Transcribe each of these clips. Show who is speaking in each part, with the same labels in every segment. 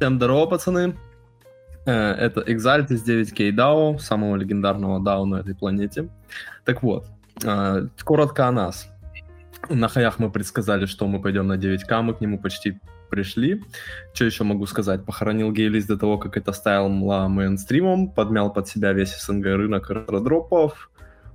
Speaker 1: Всем здорово, пацаны. Э, это Exaltis 9K DAO, самого легендарного DAO на этой планете. Так вот, э, коротко о нас. На хаях мы предсказали, что мы пойдем на 9К, мы к нему почти пришли. Что еще могу сказать? Похоронил гейлист до того, как это стал мейнстримом, подмял под себя весь СНГ рынок ретро-дропов.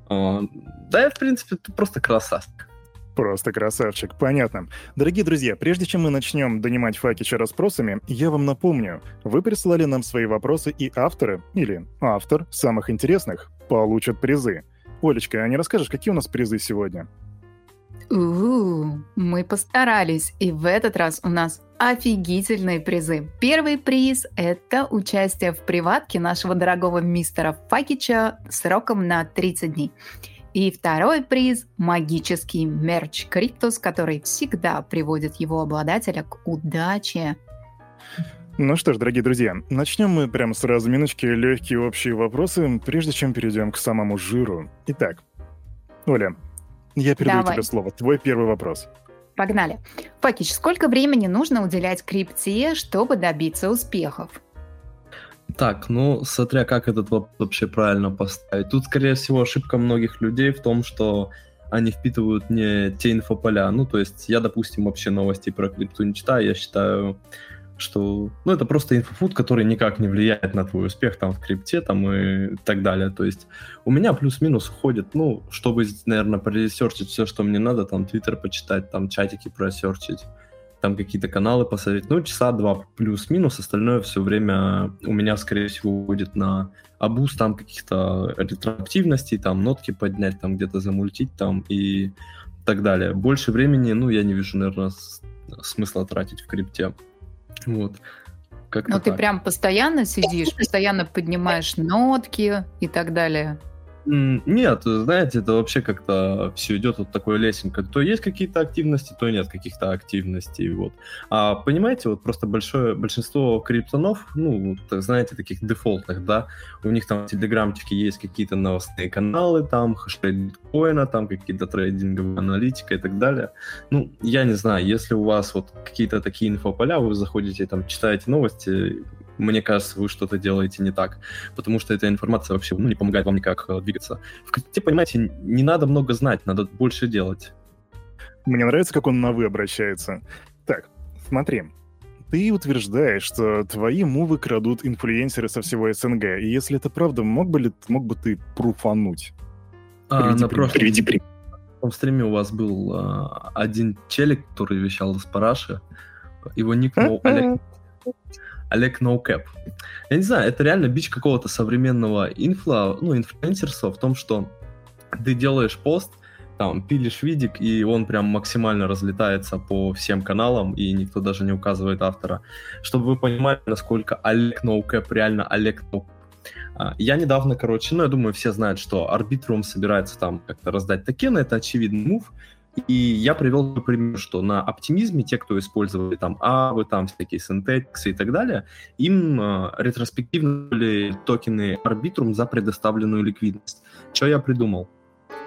Speaker 1: Э, да, и, в принципе, просто красавчик.
Speaker 2: Просто красавчик, понятно. Дорогие друзья, прежде чем мы начнем донимать Факича расспросами, я вам напомню, вы присылали нам свои вопросы, и авторы, или автор самых интересных, получат призы. Олечка, а не расскажешь, какие у нас призы сегодня?
Speaker 3: У-у-у, мы постарались, и в этот раз у нас офигительные призы. Первый приз – это участие в приватке нашего дорогого мистера Факича сроком на 30 дней. И второй приз – магический мерч Криптус, который всегда приводит его обладателя к удаче.
Speaker 2: Ну что ж, дорогие друзья, начнем мы прямо с разминочки, легкие общие вопросы, прежде чем перейдем к самому жиру. Итак, Оля, я передаю Давай. тебе слово. Твой первый вопрос.
Speaker 3: Погнали. Факич, сколько времени нужно уделять крипте, чтобы добиться успехов?
Speaker 1: Так, ну, смотря как этот вопрос вообще правильно поставить. Тут, скорее всего, ошибка многих людей в том, что они впитывают не те инфополя. Ну, то есть я, допустим, вообще новости про крипту не читаю. Я считаю, что ну, это просто инфофуд, который никак не влияет на твой успех там в крипте там и так далее. То есть у меня плюс-минус уходит, ну, чтобы, наверное, проресерчить все, что мне надо, там, твиттер почитать, там, чатики просерчить там какие-то каналы посмотреть. Ну, часа два плюс-минус, остальное все время у меня, скорее всего, будет на абуз там каких-то ретроактивностей, там нотки поднять, там где-то замультить там и так далее. Больше времени, ну, я не вижу, наверное, смысла тратить в крипте. Вот.
Speaker 3: Как Но ну, ты прям постоянно сидишь, постоянно поднимаешь нотки и так далее.
Speaker 1: Нет, знаете, это вообще как-то все идет вот такой лесенка. То есть какие-то активности, то нет каких-то активностей. Вот. А понимаете, вот просто большое большинство криптонов, ну, знаете, таких дефолтных, да, у них там в телеграмчике есть какие-то новостные каналы, там хэштег биткоина, там какие-то трейдинговые аналитика и так далее. Ну, я не знаю, если у вас вот какие-то такие инфополя, вы заходите там, читаете новости, мне кажется, вы что-то делаете не так, потому что эта информация вообще ну, не помогает вам никак э, двигаться. В крипте, понимаете, не надо много знать, надо больше делать.
Speaker 2: Мне нравится, как он на «вы» обращается. Так, смотри, ты утверждаешь, что твои мувы крадут инфлюенсеры со всего СНГ. И если это правда, мог бы, ли, мог бы ты пруфануть?
Speaker 1: А, приведи на прошлом... Приведи пример. В стриме у вас был а, один челик, который вещал из Параши. Его ник был Олег Олег NoCap. Я не знаю, это реально бич какого-то современного инфла, ну, инфлюенсерства в том, что ты делаешь пост, там, пилишь видик, и он прям максимально разлетается по всем каналам, и никто даже не указывает автора. Чтобы вы понимали, насколько Олег NoCap реально Олег NoCap. А, я недавно, короче, ну, я думаю, все знают, что Arbitrum собирается там как-то раздать токены, это очевидный мув, и я привел пример, что на оптимизме те, кто использовали там авы, там всякие синтексы и так далее, им э, ретроспективно были токены Arbitrum за предоставленную ликвидность. Что я придумал?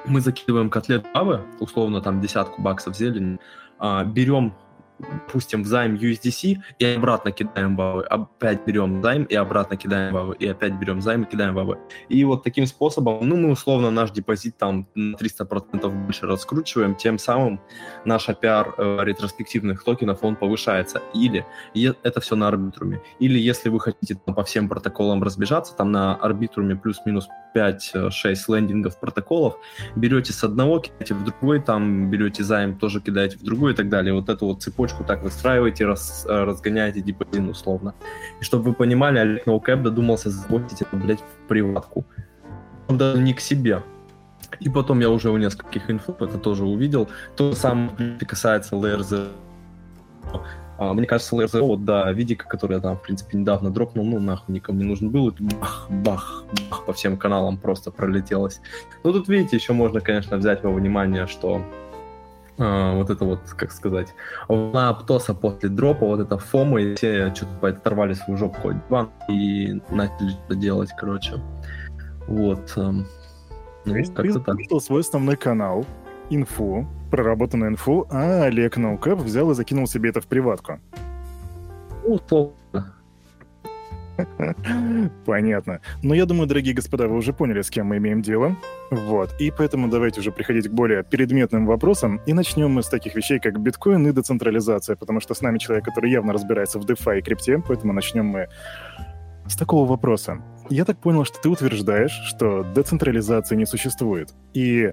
Speaker 1: Мы закидываем котлет авы, условно там десятку баксов зелени, э, берем допустим, в займ USDC и обратно кидаем бабы, опять берем займ и обратно кидаем бабы, и опять берем займ и кидаем бабы. И вот таким способом, ну, мы условно наш депозит там на 300% больше раскручиваем, тем самым наш APR э, ретроспективных токенов, он повышается. Или это все на арбитруме. Или если вы хотите там, по всем протоколам разбежаться, там на арбитруме плюс-минус 5-6 лендингов протоколов, берете с одного, кидаете в другой, там берете займ, тоже кидаете в другой и так далее. Вот эту вот цепочку так выстраиваете, раз, разгоняете депозит условно. И чтобы вы понимали, Олег NoCap додумался заботить это, блядь, в приватку. Он даже не к себе. И потом я уже у нескольких инфо это тоже увидел. То же самое касается Layer мне кажется, LRZO, вот, да, видика, который я там, в принципе, недавно дропнул, ну, нахуй никому не нужен был, и бах, бах, бах, по всем каналам просто пролетелось. Ну, тут, видите, еще можно, конечно, взять во внимание, что а, вот это вот, как сказать, волна Аптоса после дропа, вот это фома, и все что-то оторвали свою жопку от дивана и начали что-то делать, короче. Вот. Эм,
Speaker 2: ну, как-то так. свой основной канал, инфу, проработанную инфу, а Олег Ноукэп взял и закинул себе это в приватку.
Speaker 1: Условно.
Speaker 2: Понятно. Но я думаю, дорогие господа, вы уже поняли, с кем мы имеем дело. Вот. И поэтому давайте уже приходить к более предметным вопросам. И начнем мы с таких вещей, как биткоин и децентрализация, потому что с нами человек, который явно разбирается в DeFi и крипте, поэтому начнем мы с такого вопроса. Я так понял, что ты утверждаешь, что децентрализации не существует. И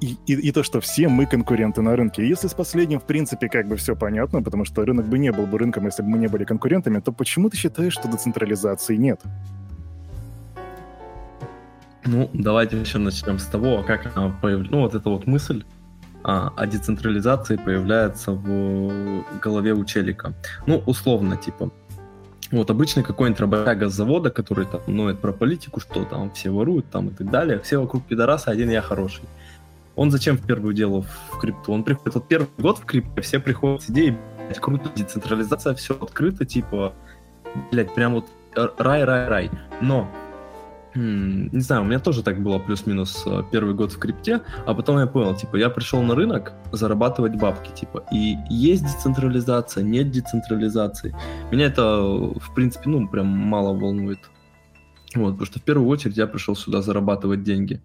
Speaker 2: и, и, и то, что все мы конкуренты на рынке. Если с последним, в принципе, как бы все понятно, потому что рынок бы не был бы рынком, если бы мы не были конкурентами, то почему ты считаешь, что децентрализации нет?
Speaker 1: Ну, давайте еще начнем с того, как она появляется. Ну, вот эта вот мысль а, о децентрализации появляется в голове у челика. Ну, условно, типа, вот обычный какой-нибудь работяга с завода, который там ноет про политику, что там все воруют там и так далее, все вокруг пидораса, один я хороший. Он зачем в первую дело в крипту? Он приходит, вот первый год в крипто, все приходят с идеей, блядь, круто, децентрализация, все открыто, типа, блядь, прям вот рай, рай, рай. Но не знаю, у меня тоже так было плюс-минус э, первый год в крипте, а потом я понял, типа, я пришел на рынок зарабатывать бабки, типа, и есть децентрализация, нет децентрализации. Меня это, в принципе, ну, прям мало волнует. Вот, потому что в первую очередь я пришел сюда зарабатывать деньги.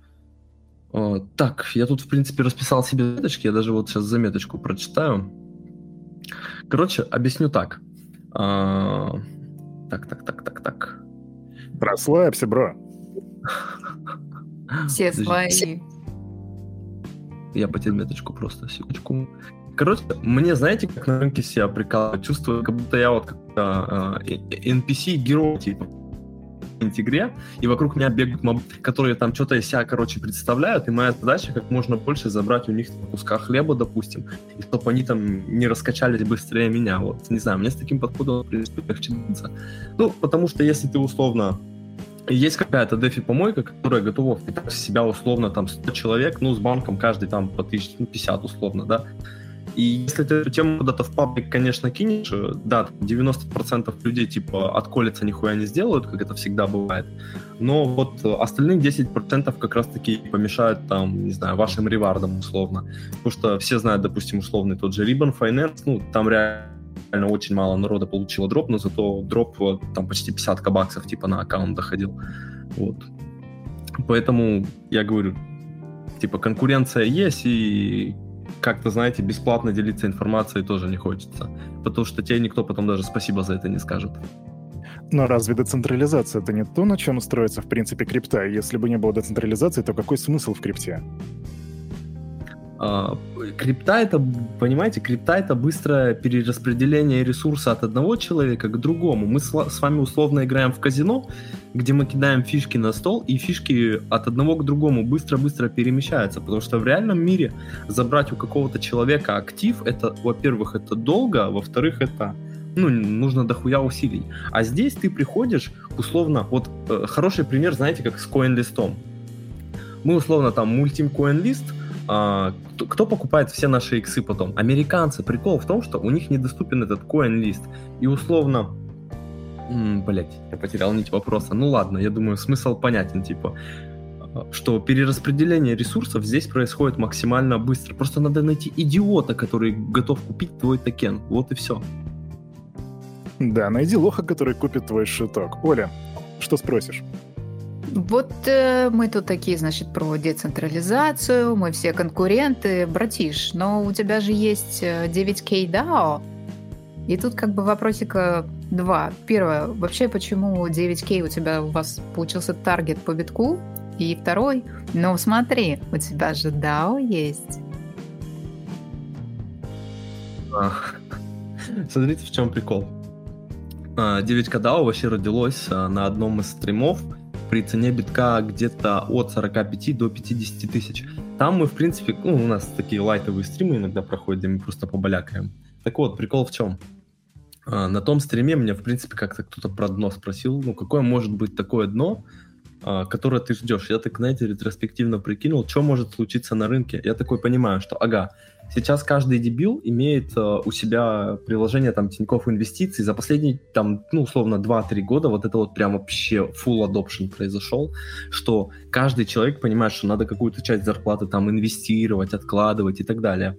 Speaker 1: Так, я тут, в принципе, расписал себе заметочки, я даже вот сейчас заметочку прочитаю. Короче, объясню так. А, так, так, так, так, так.
Speaker 2: Расслабься, бро.
Speaker 3: Все свои.
Speaker 1: Я потерял меточку просто, секундочку. Короче, мне, знаете, как на рынке себя прикалывать? Чувствую, как будто я вот как-то э, NPC-герой, типа игре, и вокруг меня бегают мобы, которые там что-то из себя, короче, представляют, и моя задача как можно больше забрать у них куска хлеба, допустим, и чтобы они там не раскачались быстрее меня, вот, не знаю, мне с таким подходом, в принципе, легче двигаться. Ну, потому что если ты условно есть какая-то дефи-помойка, которая готова впитать в себя условно там 100 человек, ну, с банком каждый там по 1050 условно, да, и если ты эту тему куда-то в паблик, конечно, кинешь, э, да, 90% людей, типа, отколется, нихуя не сделают, как это всегда бывает, но вот остальные 10% как раз-таки помешают, там, не знаю, вашим ревардам, условно. Потому что все знают, допустим, условный тот же Ribbon Finance, ну, там реально очень мало народа получило дроп, но зато дроп там почти 50 баксов типа на аккаунт доходил. Вот. Поэтому я говорю, типа конкуренция есть, и как-то, знаете, бесплатно делиться информацией тоже не хочется. Потому что тебе никто потом даже спасибо за это не скажет.
Speaker 2: Но разве децентрализация это не то, на чем строится в принципе крипта? Если бы не было децентрализации, то какой смысл в крипте?
Speaker 1: А, крипта это, понимаете, крипта это быстрое перераспределение ресурса от одного человека к другому. Мы с, с вами условно играем в казино, где мы кидаем фишки на стол, и фишки от одного к другому быстро-быстро перемещаются, потому что в реальном мире забрать у какого-то человека актив, это, во-первых, это долго, а во-вторых, это ну, нужно дохуя усилий. А здесь ты приходишь, условно, вот э, хороший пример, знаете, как с CoinList. Мы условно там мультим CoinList, а, кто, кто покупает все наши иксы потом? Американцы. Прикол в том, что у них недоступен этот коин-лист. И условно... Блять, я потерял нить вопроса. Ну ладно, я думаю, смысл понятен, типа что перераспределение ресурсов здесь происходит максимально быстро. Просто надо найти идиота, который готов купить твой токен. Вот и все.
Speaker 2: Да, найди лоха, который купит твой шиток. Оля, что спросишь?
Speaker 3: Вот э, мы тут такие, значит, про децентрализацию, мы все конкуренты, братиш, но у тебя же есть 9K э, DAO, и тут как бы вопросика два. Первое, вообще почему 9K у тебя, у вас получился таргет по битку? И второй, ну смотри, у тебя же DAO есть.
Speaker 1: Смотрите, в чем прикол. 9К а, DAO вообще родилось а, на одном из стримов, при цене битка где-то от 45 до 50 тысяч. Там мы, в принципе, ну, у нас такие лайтовые стримы иногда проходят, где мы просто побалякаем. Так вот, прикол в чем? А, на том стриме меня, в принципе, как-то кто-то про дно спросил, ну, какое может быть такое дно, а, которое ты ждешь. Я так, знаете, ретроспективно прикинул, что может случиться на рынке. Я такой понимаю, что, ага, сейчас каждый дебил имеет uh, у себя приложение там Тинькофф Инвестиций. За последние, там, ну, условно, 2-3 года вот это вот прям вообще full adoption произошел, что каждый человек понимает, что надо какую-то часть зарплаты там инвестировать, откладывать и так далее.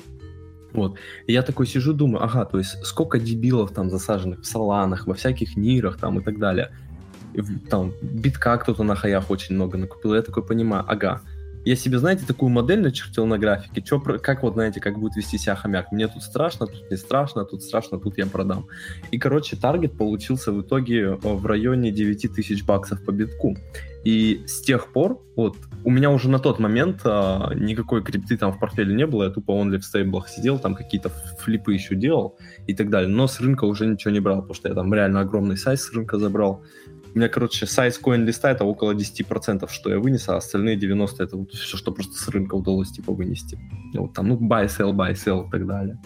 Speaker 1: Вот. И я такой сижу, думаю, ага, то есть сколько дебилов там засаженных в саланах, во всяких нирах там и так далее. там битка кто-то на хаях очень много накупил. Я такой понимаю, ага, я себе, знаете, такую модель начертил на графике, чё, как вот, знаете, как будет вести себя хомяк. Мне тут страшно, тут не страшно, тут страшно, тут я продам. И, короче, таргет получился в итоге э, в районе 9 тысяч баксов по битку. И с тех пор, вот, у меня уже на тот момент а, никакой крипты там в портфеле не было, я тупо only в стейблах сидел, там какие-то флипы еще делал и так далее. Но с рынка уже ничего не брал, потому что я там реально огромный сайз с рынка забрал. У меня, короче, сайз коин листа это около 10%, что я вынес, а остальные 90% это вот все, что просто с рынка удалось типа вынести. Вот там, ну, buy, sell, buy, sell и так далее.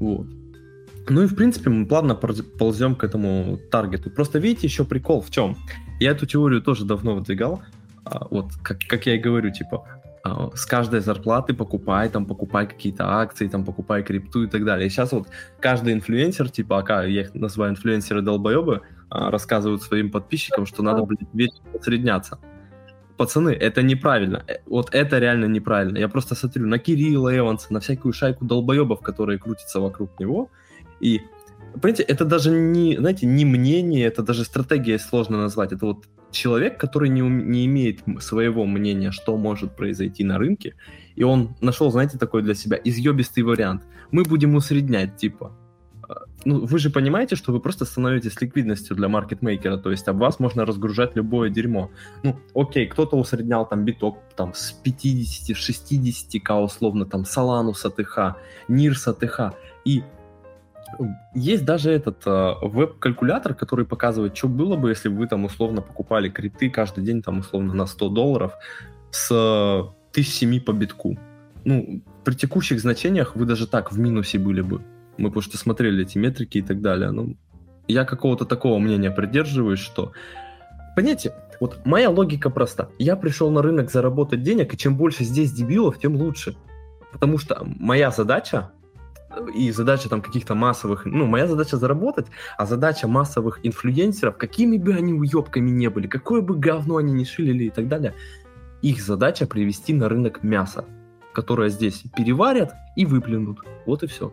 Speaker 1: Вот. Ну и, в принципе, мы плавно ползем к этому таргету. Просто видите, еще прикол в чем? Я эту теорию тоже давно выдвигал. А, вот, как, как я и говорю, типа, а, с каждой зарплаты покупай, там, покупай какие-то акции, там, покупай крипту и так далее. И сейчас вот каждый инфлюенсер, типа, ака, я их называю инфлюенсеры-долбоебы, рассказывают своим подписчикам, что надо, блядь, вечно усредняться. Пацаны, это неправильно. Э, вот это реально неправильно. Я просто смотрю на Кирилла Эванса, на всякую шайку долбоебов, которые крутятся вокруг него, и понимаете, это даже не, знаете, не мнение, это даже стратегия сложно назвать. Это вот человек, который не, не имеет своего мнения, что может произойти на рынке, и он нашел, знаете, такой для себя изъебистый вариант. Мы будем усреднять, типа, ну, вы же понимаете, что вы просто становитесь ликвидностью для маркетмейкера, то есть об вас можно разгружать любое дерьмо. Ну, окей, кто-то усреднял там биток там с 50-60к условно, там Solana с АТХ, NIR с АТХ, и есть даже этот э, веб-калькулятор, который показывает, что было бы, если бы вы там условно покупали крипты каждый день там условно на 100 долларов с 1007 по битку. Ну, при текущих значениях вы даже так в минусе были бы. Мы потому что смотрели эти метрики и так далее. Ну, я какого-то такого мнения придерживаюсь, что... Понимаете, вот моя логика проста. Я пришел на рынок заработать денег, и чем больше здесь дебилов, тем лучше. Потому что моя задача и задача там каких-то массовых, ну, моя задача заработать, а задача массовых инфлюенсеров, какими бы они уебками не были, какое бы говно они не шилили и так далее, их задача привести на рынок мясо, которое здесь переварят и выплюнут. Вот и все.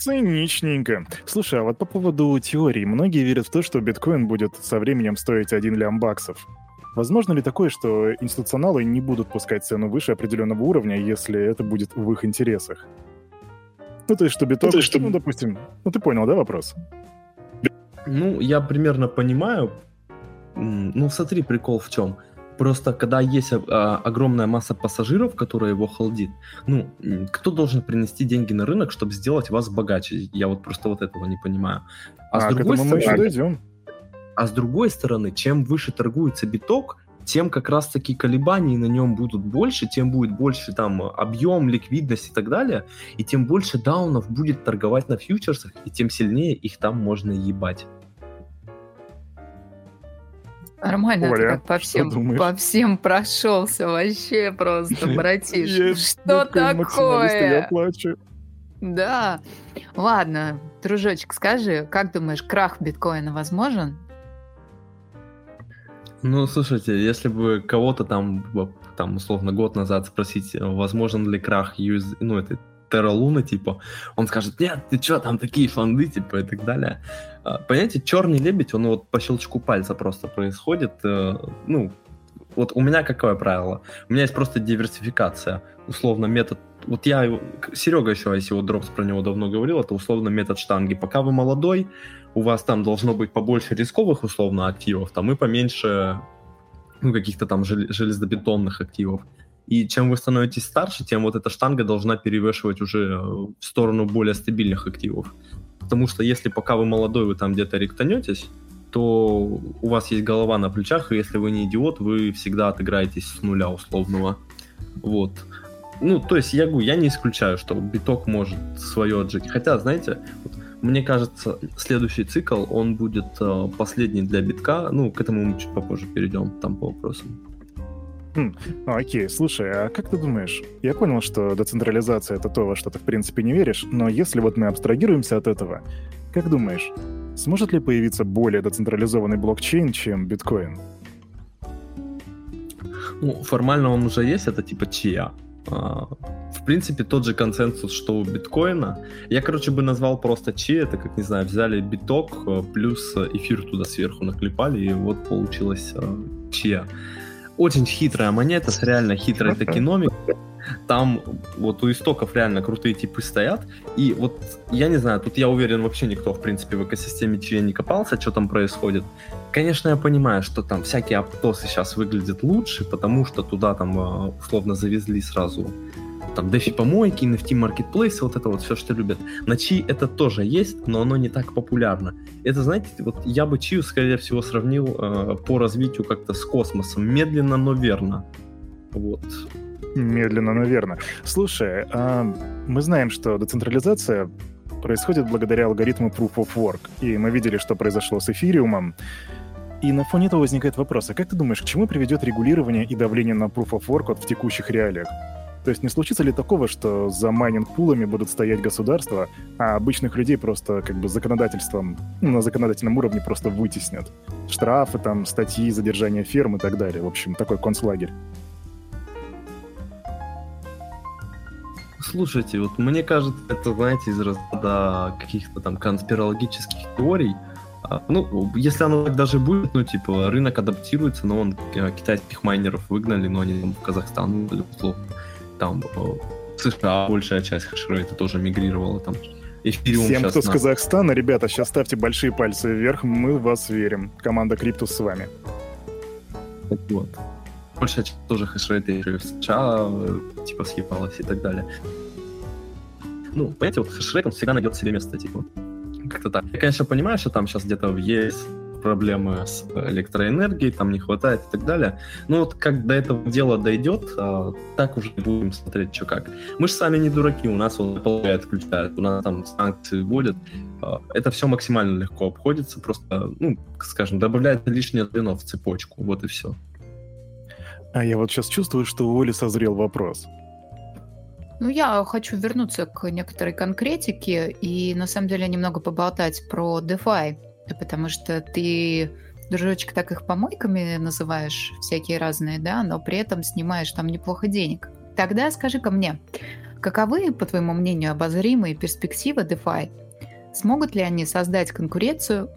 Speaker 2: Циничненько. Слушай, а вот по поводу теории. Многие верят в то, что биткоин будет со временем стоить 1 лям баксов. Возможно ли такое, что институционалы не будут пускать цену выше определенного уровня, если это будет в их интересах? Ну, то есть, что биток... Ну, то есть, что... ну допустим... Ну, ты понял, да, вопрос?
Speaker 1: Ну, я примерно понимаю. Ну, смотри, прикол в чем. Просто когда есть а, огромная масса пассажиров, которая его холдит, ну, кто должен принести деньги на рынок, чтобы сделать вас богаче? Я вот просто вот этого не понимаю.
Speaker 2: А, а с другой стороны, мы еще дойдем.
Speaker 1: А с другой стороны, чем выше торгуется биток, тем как раз-таки колебаний на нем будут больше, тем будет больше там объем, ликвидность и так далее, и тем больше даунов будет торговать на фьючерсах, и тем сильнее их там можно ебать.
Speaker 3: Нормально Оля, ты как по всем, по всем прошелся вообще просто, братиш. Что такое?
Speaker 2: Я плачу.
Speaker 3: Да. Ладно, дружочек, скажи, как думаешь, крах биткоина возможен?
Speaker 1: Ну, слушайте, если бы кого-то там, там, условно, год назад спросить, возможен ли крах US, ну, это Терра Луна, типа, он скажет, нет, ты что, там такие фонды, типа, и так далее. А, понимаете, черный лебедь, он вот по щелчку пальца просто происходит, э, ну, вот у меня какое правило? У меня есть просто диверсификация. Условно метод... Вот я... Серега еще, если вот Дропс про него давно говорил, это условно метод штанги. Пока вы молодой, у вас там должно быть побольше рисковых условно активов, там и поменьше ну, каких-то там железобетонных активов. И чем вы становитесь старше, тем вот эта штанга должна перевешивать уже в сторону более стабильных активов. Потому что если пока вы молодой, вы там где-то ректанетесь, то у вас есть голова на плечах, и если вы не идиот, вы всегда отыграетесь с нуля условного. Вот. Ну, то есть я говорю, я не исключаю, что биток может свое отжить. Хотя, знаете, вот мне кажется, следующий цикл, он будет э, последний для битка. Ну, к этому мы чуть попозже перейдем, там по вопросам.
Speaker 2: Хм, ну, окей, слушай, а как ты думаешь? Я понял, что децентрализация — это то, во что ты в принципе не веришь, но если вот мы абстрагируемся от этого, как думаешь, сможет ли появиться более децентрализованный блокчейн, чем биткоин?
Speaker 1: Ну, формально он уже есть, это типа чья. А, в принципе, тот же консенсус, что у биткоина. Я, короче, бы назвал просто чи, это, как, не знаю, взяли биток, э, плюс эфир туда сверху наклепали, и вот получилось чья. Очень хитрая монета с реально хитрой токеномикой. Там вот у истоков реально крутые типы стоят. И вот, я не знаю, тут я уверен, вообще никто, в принципе, в экосистеме чья не копался, что там происходит. Конечно, я понимаю, что там всякие аптосы сейчас выглядят лучше, потому что туда там э, условно завезли сразу там DeFi помойки, NFT Marketplace, вот это вот все, что любят. На Чи это тоже есть, но оно не так популярно. Это, знаете, вот я бы Чию, скорее всего, сравнил э, по развитию как-то с космосом. Медленно, но верно. Вот.
Speaker 2: Медленно, но верно. Слушай, а мы знаем, что децентрализация происходит благодаря алгоритму Proof of Work. И мы видели, что произошло с эфириумом. И на фоне этого возникает вопрос, а как ты думаешь, к чему приведет регулирование и давление на Proof of Work вот в текущих реалиях? То есть не случится ли такого, что за майнинг-пулами будут стоять государства, а обычных людей просто как бы законодательством, ну, на законодательном уровне просто вытеснят? Штрафы, там, статьи, задержание ферм и так далее. В общем, такой концлагерь.
Speaker 1: Слушайте, вот мне кажется, это, знаете, из разряда каких-то там конспирологических теорий. А, ну, если оно так даже будет, ну, типа, рынок адаптируется, но он э, китайских майнеров выгнали, но они там в Казахстан условно. Там э, в США большая часть хешрейта тоже мигрировала там.
Speaker 2: Эфириум Всем, кто на... с Казахстана, ребята, сейчас ставьте большие пальцы вверх, мы в вас верим. Команда Криптус с вами.
Speaker 1: Вот большая часть тоже хешрейта в США э, типа съебалась и так далее. Ну, понимаете, вот хешрейт, он всегда найдет себе место, типа. Как-то так. Я, конечно, понимаю, что там сейчас где-то есть проблемы с электроэнергией, там не хватает и так далее. Но вот как до этого дела дойдет, а, так уже будем смотреть, что как. Мы же сами не дураки, у нас он Apple отключает, у нас там санкции вводят. А, это все максимально легко обходится, просто, ну, скажем, добавляет лишнее звено в цепочку, вот и все.
Speaker 2: А я вот сейчас чувствую, что у Оли созрел вопрос.
Speaker 3: Ну, я хочу вернуться к некоторой конкретике и, на самом деле, немного поболтать про DeFi, потому что ты, дружочек, так их помойками называешь, всякие разные, да, но при этом снимаешь там неплохо денег. Тогда скажи-ка мне, каковы, по твоему мнению, обозримые перспективы DeFi? Смогут ли они создать конкуренцию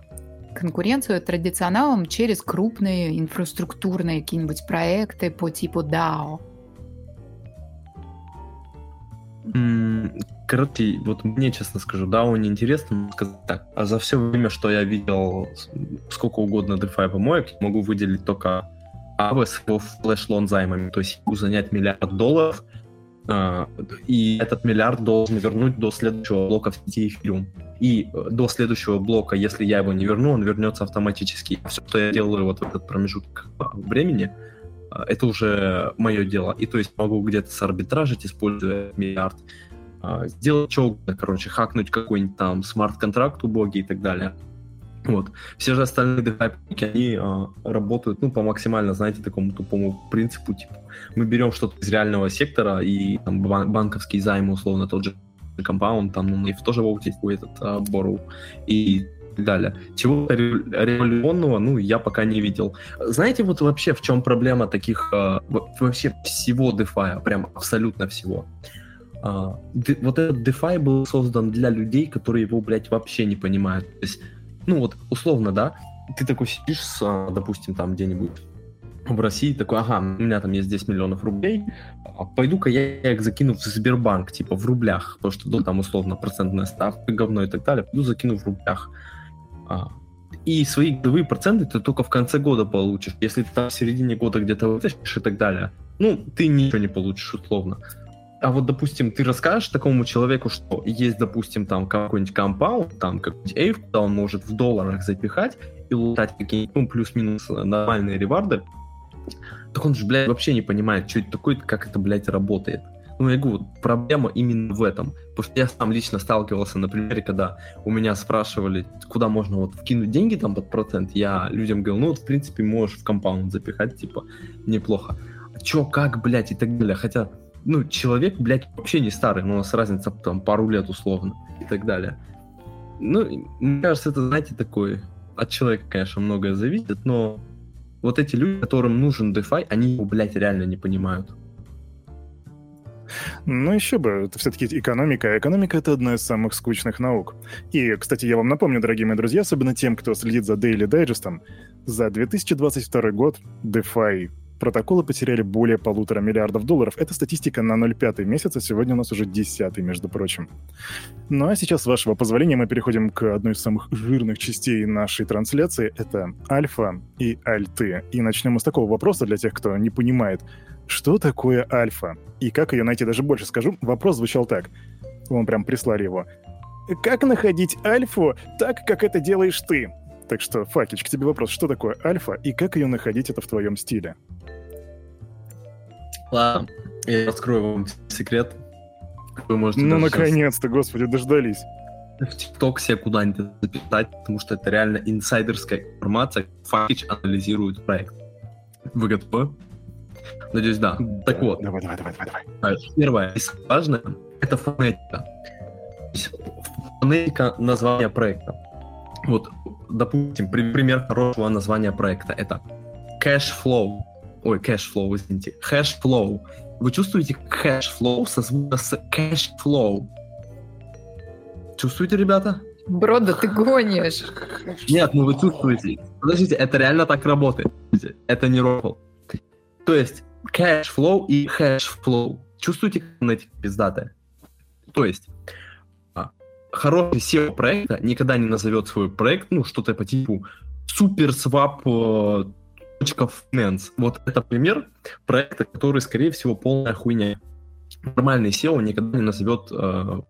Speaker 3: конкуренцию традиционалам через крупные инфраструктурные какие-нибудь проекты по типу DAO?
Speaker 1: Короче, вот мне, честно скажу, DAO неинтересно сказать так. А за все время, что я видел сколько угодно DeFi помоек, могу выделить только Aave с его флеш-лон займами. То есть могу занять миллиард долларов, а, и этот миллиард должен вернуть до следующего блока в сети Ethereum. И э, до следующего блока, если я его не верну, он вернется автоматически. Все, что я делаю вот в этот промежуток а, времени, а, это уже мое дело. И то есть могу где-то с арбитражить, используя миллиард, сделать что короче, хакнуть какой-нибудь там смарт-контракт убогий и так далее. Вот. Все же остальные DeFi, они а, работают, ну, по максимально, знаете, такому тупому принципу, типа, мы берем что-то из реального сектора, и там бан- банковские займы, условно, тот же компаунд, там, ну, и тоже в есть этот а, Borrow, и так далее. Чего революционного, ну, я пока не видел. Знаете, вот вообще в чем проблема таких, а, вообще всего DeFi, прям абсолютно всего? А, вот этот DeFi был создан для людей, которые его, блядь, вообще не понимают. То есть ну вот, условно, да, ты такой сидишь, с, а, допустим, там где-нибудь в России, такой, ага, у меня там есть 10 миллионов рублей, а пойду-ка я их закину в Сбербанк, типа в рублях, потому что ну, там условно процентная ставка, говно и так далее, пойду закину в рублях. А, и свои годовые проценты ты только в конце года получишь. Если ты там в середине года где-то вытащишь и так далее, ну, ты ничего не получишь условно. А вот, допустим, ты расскажешь такому человеку, что есть, допустим, там какой-нибудь компаунд, там какой-нибудь эйв, куда он может в долларах запихать и лутать какие-нибудь, ну, плюс-минус нормальные реварды, так он же, блядь, вообще не понимает, что это такое, как это, блядь, работает. Ну, я говорю, проблема именно в этом. Потому что я сам лично сталкивался на примере, когда у меня спрашивали, куда можно вот вкинуть деньги там под процент, я людям говорил, ну, вот, в принципе, можешь в компаунд запихать, типа, неплохо. А чё, как, блядь, и так далее. Хотя ну, человек, блядь, вообще не старый, но у нас разница там пару лет условно и так далее. Ну, мне кажется, это, знаете, такое, от человека, конечно, многое зависит, но вот эти люди, которым нужен DeFi, они его, блядь, реально не понимают.
Speaker 2: Ну еще бы, это все-таки экономика, экономика — это одна из самых скучных наук. И, кстати, я вам напомню, дорогие мои друзья, особенно тем, кто следит за Daily Digest, за 2022 год DeFi протоколы потеряли более полутора миллиардов долларов. Это статистика на 0,5 месяца, сегодня у нас уже 10 между прочим. Ну а сейчас, с вашего позволения, мы переходим к одной из самых жирных частей нашей трансляции. Это альфа и альты. И начнем мы с такого вопроса для тех, кто не понимает, что такое альфа и как ее найти. Даже больше скажу, вопрос звучал так. Вам прям прислали его. Как находить альфу так, как это делаешь ты? Так что, Факич, к тебе вопрос, что такое альфа и как ее находить это в твоем стиле?
Speaker 1: Ладно, я раскрою вам секрет.
Speaker 2: Вы можете ну, наконец-то, сейчас... господи, дождались.
Speaker 1: В ТикТок себе куда-нибудь записать, потому что это реально инсайдерская информация. Факич анализирует проект. Вы готовы? Надеюсь, да. да. Так вот.
Speaker 2: Давай, давай, давай, давай. давай.
Speaker 1: Первое и самое важное — это фонетика. Фонетика названия проекта. Вот, допустим, пример хорошего названия проекта — это cash flow ой, cash flow, извините, Hashflow. Вы чувствуете Hashflow созвучно с cash flow? Чувствуете, ребята?
Speaker 3: Брода, ты гонишь.
Speaker 1: Нет, ну вы чувствуете. Подождите, это реально так работает. Это не рофл. То есть cash flow и Hashflow. Чувствуете, как эти пиздатые? То есть а, хороший CEO проекта никогда не назовет свой проект, ну, что-то по типу супер свап э, Finance. Вот это пример проекта, который, скорее всего, полная хуйня. Нормальный SEO никогда не назовет э,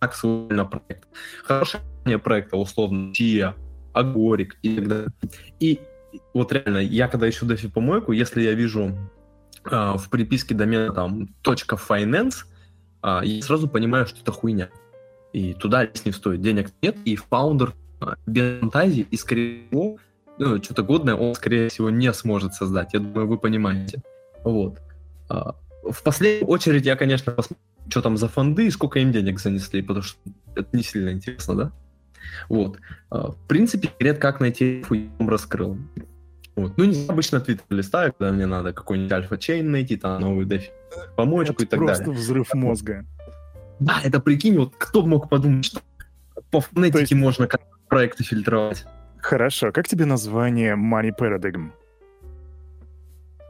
Speaker 1: так свой проект. Хорошее проекта, условно, TIA, Агорик и так далее. И вот реально, я когда ищу DeFi помойку, если я вижу э, в приписке домена там .finance, э, я сразу понимаю, что это хуйня. И туда лезть не стоит, денег нет, и фаундер э, без фантазии, и скорее всего ну, что-то годное он, скорее всего, не сможет создать. Я думаю, вы понимаете. Вот. А, в последнюю очередь я, конечно, посмотрю, что там за фонды и сколько им денег занесли, потому что это не сильно интересно, да? Вот. А, в принципе, секрет, как найти вам раскрыл. Вот. Ну, не обычно твиттер листаю, когда мне надо какой-нибудь альфа-чейн найти, там новый дефи, помочку это и так
Speaker 2: просто
Speaker 1: далее.
Speaker 2: просто взрыв мозга.
Speaker 1: Да, это прикинь, вот кто мог подумать, что по фонетике есть... можно проекты фильтровать.
Speaker 2: Хорошо. Как тебе название Money Paradigm?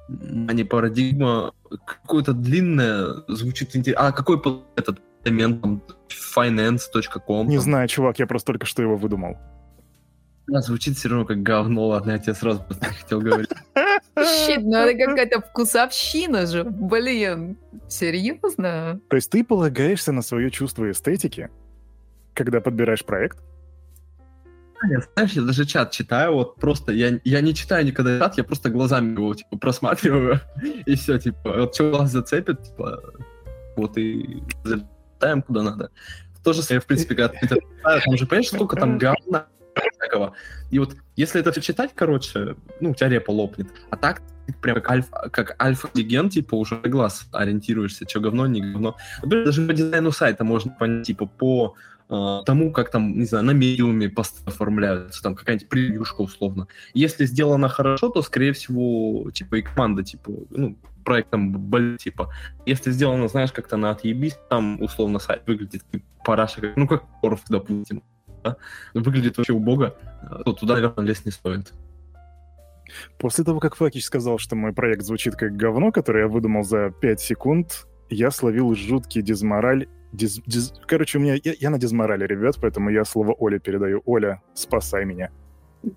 Speaker 1: Money Paradigm какое-то длинное, звучит интересно. А какой этот домен там finance.com?
Speaker 2: Не знаю, чувак, я просто только что его выдумал.
Speaker 1: Да, звучит все равно как говно, ладно, я тебе сразу хотел говорить.
Speaker 3: Щит, ну это какая-то вкусовщина же, блин, серьезно?
Speaker 2: То есть ты полагаешься на свое чувство эстетики, когда подбираешь проект?
Speaker 1: Я, знаешь, я даже чат читаю, вот просто, я, я не читаю никогда чат, я просто глазами его, типа, просматриваю, и все, типа, вот что глаз зацепит, типа, вот и залетаем куда надо. То же самое, в принципе, когда там же, понимаешь, сколько там говна всякого. И вот, если это все читать, короче, ну, у тебя репа лопнет. А так, прям как альфа, как альфа-леген, типа, уже глаз ориентируешься, что говно, не говно. Например, даже по дизайну сайта можно понять, типа, по тому, как там, не знаю, на медиуме посты оформляются, там какая-нибудь превьюшка условно. Если сделано хорошо, то, скорее всего, типа и команда, типа, ну, проектом типа. Если сделано, знаешь, как-то на отъебись, там, условно, сайт выглядит параша, ну, как Орф, допустим, да? выглядит вообще убого, то туда, наверное, лезть не стоит.
Speaker 2: После того, как Факич сказал, что мой проект звучит как говно, которое я выдумал за 5 секунд, я словил жуткий дизмораль Диз, диз... Короче, у меня я, я на дизморале, ребят, поэтому я слово Оле передаю. Оля, спасай меня.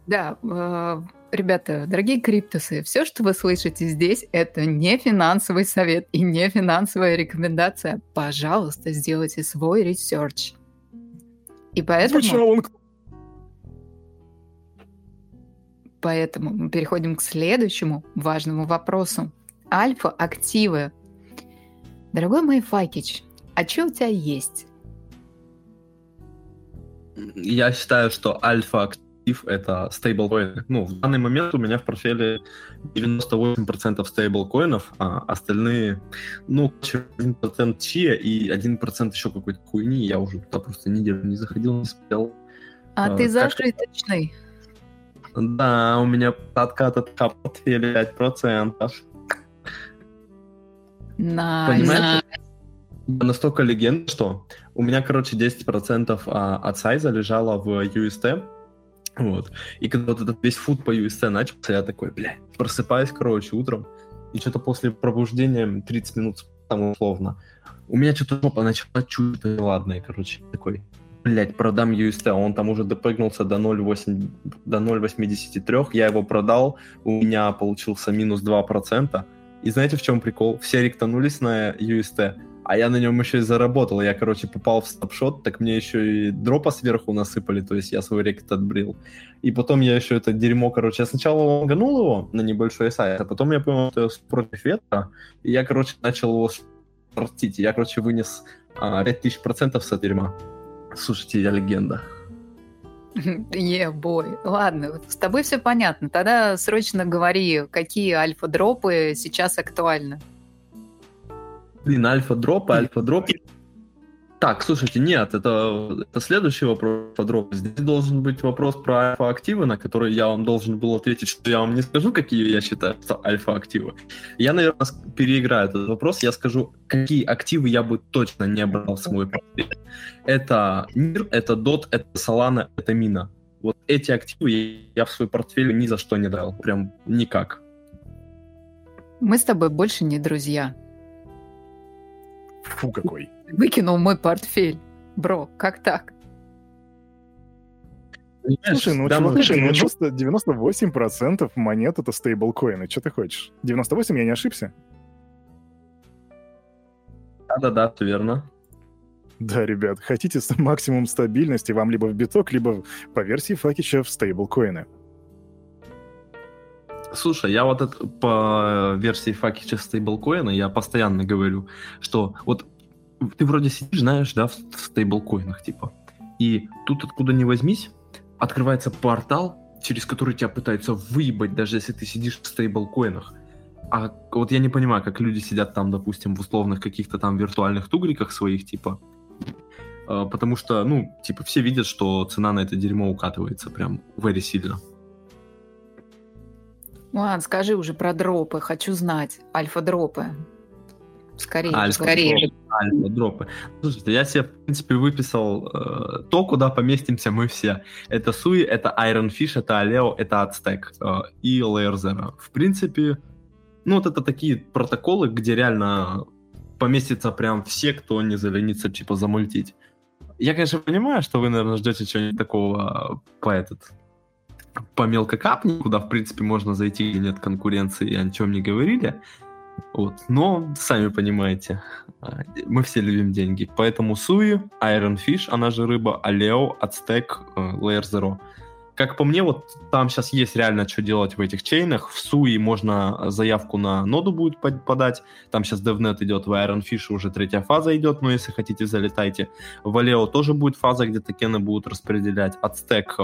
Speaker 3: Да, э, ребята, дорогие криптосы, все, что вы слышите здесь, это не финансовый совет и не финансовая рекомендация. Пожалуйста, сделайте свой research. И поэтому... он... Поэтому мы переходим к следующему важному вопросу. Альфа-активы. Дорогой мой Факич, а что у тебя есть?
Speaker 1: Я считаю, что альфа-актив — это стейблкоины. Ну, в данный момент у меня в портфеле 98% стейблкоинов, а остальные, ну, 1% чия и 1% еще какой-то хуйни. Я уже туда просто неделю не заходил, не смотрел.
Speaker 3: А, а ты зажиточный.
Speaker 1: Да, у меня откат от портфеля 5%.
Speaker 3: Nice. Понимаете?
Speaker 1: Настолько легенд, что у меня, короче, 10% а, от сайза лежало в UST, вот. И когда вот этот весь фуд по UST начался, я такой, блядь, просыпаюсь, короче, утром, и что-то после пробуждения 30 минут там условно, у меня что-то жопа начала чуть ладно, короче, такой, блядь, продам UST, он там уже допрыгнулся до 0,8, до 0,83, я его продал, у меня получился минус 2%, и знаете, в чем прикол? Все ректанулись на UST, а я на нем еще и заработал. Я, короче, попал в снапшот, так мне еще и дропа сверху насыпали, то есть я свой рекет отбрил. И потом я еще это дерьмо, короче, я сначала лонганул его на небольшой сайт, а потом я понял, что я против ветра, и я, короче, начал его шортить. Я, короче, вынес а, 5000% с этого дерьма. Слушайте, я легенда.
Speaker 3: Е-бой. Ладно, с тобой все понятно. Тогда срочно говори, какие альфа-дропы сейчас актуальны.
Speaker 1: Блин, альфа-дроп, альфа-дроп. Так, слушайте, нет, это, это следующий вопрос подробно. Здесь должен быть вопрос про альфа-активы, на который я вам должен был ответить, что я вам не скажу, какие я считаю что альфа-активы. Я, наверное, переиграю этот вопрос. Я скажу, какие активы я бы точно не брал в свой портфель. Это мир, это DOT, это Solana, это Мина. Вот эти активы я в свой портфель ни за что не брал. Прям никак.
Speaker 3: Мы с тобой больше не друзья.
Speaker 2: Фу какой.
Speaker 3: Выкинул мой портфель. Бро, как так?
Speaker 2: Слушай, ну, да, чувак, 90, 98% монет это стейблкоины. Что ты хочешь? 98, я не ошибся?
Speaker 1: Да-да-да, все верно.
Speaker 2: Да, ребят, хотите максимум стабильности, вам либо в биток, либо по версии Факича в стейблкоины.
Speaker 1: Слушай, я вот это, по версии Факича стейблкоина я постоянно говорю, что вот ты вроде сидишь, знаешь, да, в, в стейблкоинах, типа, и тут откуда ни возьмись, открывается портал, через который тебя пытаются выебать, даже если ты сидишь в стейблкоинах. А вот я не понимаю, как люди сидят там, допустим, в условных каких-то там виртуальных тугриках своих, типа, э, потому что, ну, типа, все видят, что цена на это дерьмо укатывается прям very сильно.
Speaker 3: Ладно, скажи уже про дропы, хочу знать. Альфа-дропы. Скорее,
Speaker 1: альфа скорее. Альфа-дропы. Слушайте, я себе, в принципе, выписал э, то, куда поместимся мы все. Это Суи, это Iron Fish, это Алео, это Aztec э, и Layer Zero. В принципе, ну вот это такие протоколы, где реально поместится прям все, кто не заленится, типа, замультить. Я, конечно, понимаю, что вы, наверное, ждете чего-нибудь такого по этот по мелкокапни, куда, в принципе, можно зайти, где нет конкуренции, и о чем не говорили. Вот. Но, сами понимаете, а, мы все любим деньги. Поэтому Суи, Iron Fish, она же рыба, Алео, Ацтек, Layer Zero — как по мне, вот там сейчас есть реально что делать в этих чейнах. В Суи можно заявку на ноду будет подать. Там сейчас DevNet идет, в Ironfish уже третья фаза идет, но если хотите, залетайте. В Aleo тоже будет фаза, где токены будут распределять. Ацтек,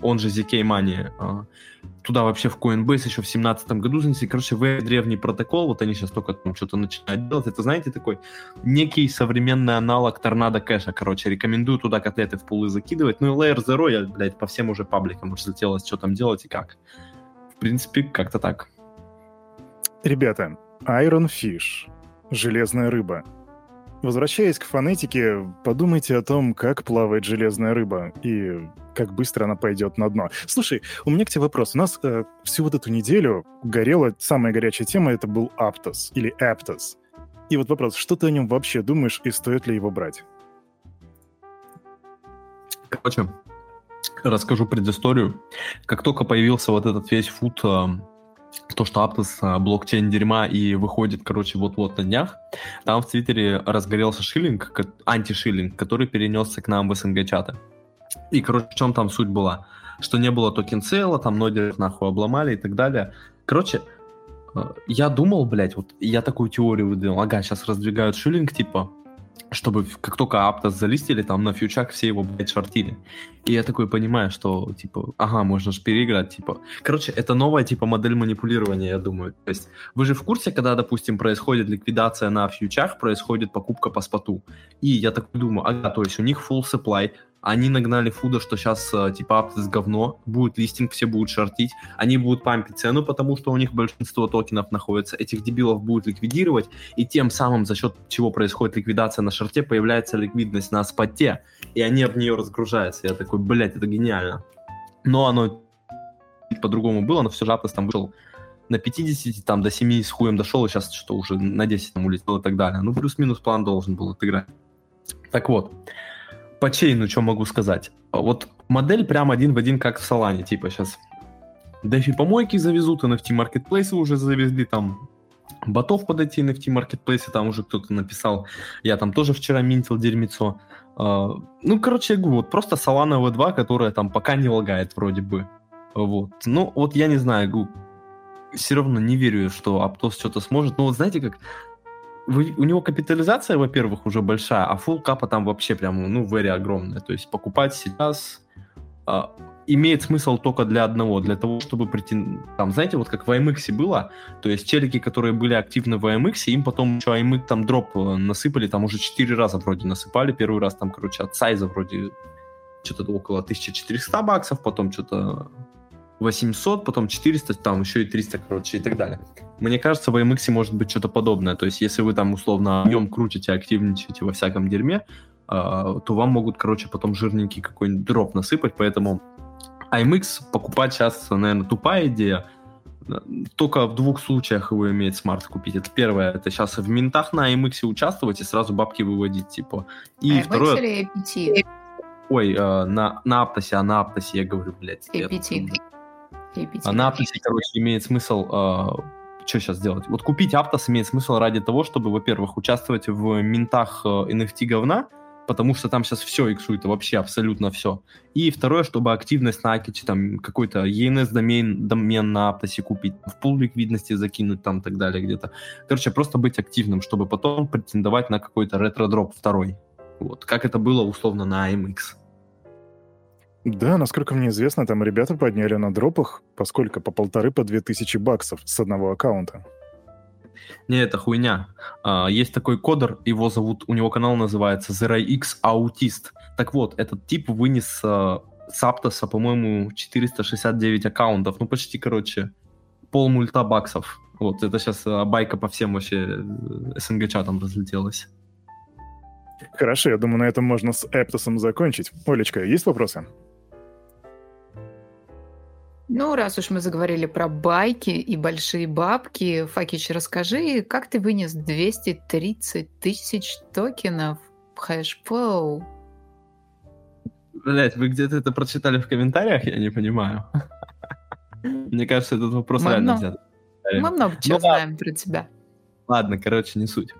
Speaker 1: он же ZK Money, э, туда вообще в Coinbase еще в семнадцатом году занесли. Короче, в древний протокол, вот они сейчас только там что-то начинают делать. Это, знаете, такой некий современный аналог торнадо кэша. Короче, рекомендую туда котлеты в пулы закидывать. Ну и Layer Zero я, блядь, по всем уже пабликам уже залетелось, что там делать и как. В принципе, как-то так.
Speaker 2: Ребята, Iron Fish, железная рыба. Возвращаясь к фонетике, подумайте о том, как плавает железная рыба и как быстро она пойдет на дно. Слушай, у меня к тебе вопрос. У нас э, всю вот эту неделю горела самая горячая тема, это был Aptos или Aptos. И вот вопрос, что ты о нем вообще думаешь и стоит ли его брать?
Speaker 1: Короче, расскажу предысторию. Как только появился вот этот весь FUD э, то, что Aptos а, блокчейн дерьма и выходит, короче, вот-вот на днях, там в Твиттере разгорелся shilling, анти shilling, который перенесся к нам в СНГ-чаты. И, короче, в чем там суть была? Что не было token sale а, там нодеров нахуй обломали и так далее. Короче, э, я думал, блядь, вот я такую теорию выдвинул, ага, сейчас раздвигают shilling, типа, чтобы как только Аптос залистили, там на фьючах все его, блядь, шортили. И я такой понимаю, что, типа, ага, можно же переиграть, типа. Короче, это новая, типа, модель манипулирования, я думаю. То есть вы же в курсе, когда, допустим, происходит ликвидация на фьючах, происходит покупка по споту. И я так думаю, ага, то есть у них full supply, Они нагнали фуда, что сейчас э, типа Aptos говно, будет листинг, все будут шортить, они будут пампить цену, потому что у них большинство токенов находится, этих дебилов будут ликвидировать, и тем самым за счет чего происходит ликвидация на шорте, появляется ликвидность на споте, и они об нее разгружаются. Я такой, блядь, это гениально. Но оно по-другому было, но все же Aptos там вышел на 50, там до 7 с хуем дошел, и сейчас что уже на 10 там улетел и так далее. Ну, плюс-минус план должен был отыграть. Так вот, по чейну что могу сказать? Вот модель прям один в один, как в Солане, типа сейчас DeFi помойки завезут, NFT маркетплейсы уже завезли, там ботов под эти NFT маркетплейсы, там уже кто-то написал, я там тоже вчера минтил дерьмецо. Uh, ну, короче, я говорю, вот просто Solana V2, которая там пока не лагает вроде бы. Вот. Ну, вот я не знаю, все равно не верю, что Аптос что-то сможет. Но вот знаете, как у него капитализация, во-первых, уже большая, а full капа там вообще прям, ну, very огромная. То есть покупать сейчас а, имеет смысл только для одного, для того, чтобы прийти... Там, знаете, вот как в IMX было, то есть челики, которые были активны в IMX, им потом еще IMX там дроп э, насыпали, там уже 4 раза вроде насыпали. Первый раз там, короче, от сайза вроде что-то около 1400 баксов, потом что-то 800, потом 400, там еще и 300, короче, и так далее. Мне кажется, в AMX может быть что-то подобное. То есть, если вы там условно объем крутите, активничаете во всяком дерьме, э, то вам могут, короче, потом жирненький какой-нибудь дроп насыпать, поэтому IMX покупать сейчас, наверное, тупая идея. Только в двух случаях его имеет смысл купить. Это первое, это сейчас в минтах на IMX участвовать и сразу бабки выводить, типа. И IMX второе... или APT? Ой, э, на, на Аптосе, а на Аптосе я говорю, блядь. APT. А на Аптосе, короче, имеет смысл... Э, что сейчас делать? Вот купить Аптос имеет смысл ради того, чтобы, во-первых, участвовать в минтах э, NFT говна, потому что там сейчас все иксует, вообще абсолютно все. И второе, чтобы активность на Акиче, там какой-то ENS домен, домен на Аптосе купить, в пул ликвидности закинуть там и так далее где-то. Короче, просто быть активным, чтобы потом претендовать на какой-то ретро-дроп второй. Вот, как это было условно на AMX.
Speaker 2: Да, насколько мне известно, там ребята подняли на дропах по сколько? По полторы, по две тысячи баксов с одного аккаунта.
Speaker 1: Не, это хуйня. А, есть такой кодер, его зовут, у него канал называется ZeroX Autist. Так вот, этот тип вынес а, с Аптоса, по-моему, 469 аккаунтов. Ну, почти, короче, пол мульта баксов. Вот, это сейчас а, байка по всем вообще э, СНГ-чатам разлетелась.
Speaker 2: Хорошо, я думаю, на этом можно с Эптосом закончить. Олечка, есть вопросы?
Speaker 3: Ну, раз уж мы заговорили про байки и большие бабки, Факич, расскажи, как ты вынес 230 тысяч токенов в хэшпоу?
Speaker 1: Блять, вы где-то это прочитали в комментариях? Я не понимаю. Мне кажется, этот вопрос
Speaker 3: мы
Speaker 1: реально
Speaker 3: много... взят. Мы много чего ну, знаем про тебя.
Speaker 1: Ладно, короче, не суть.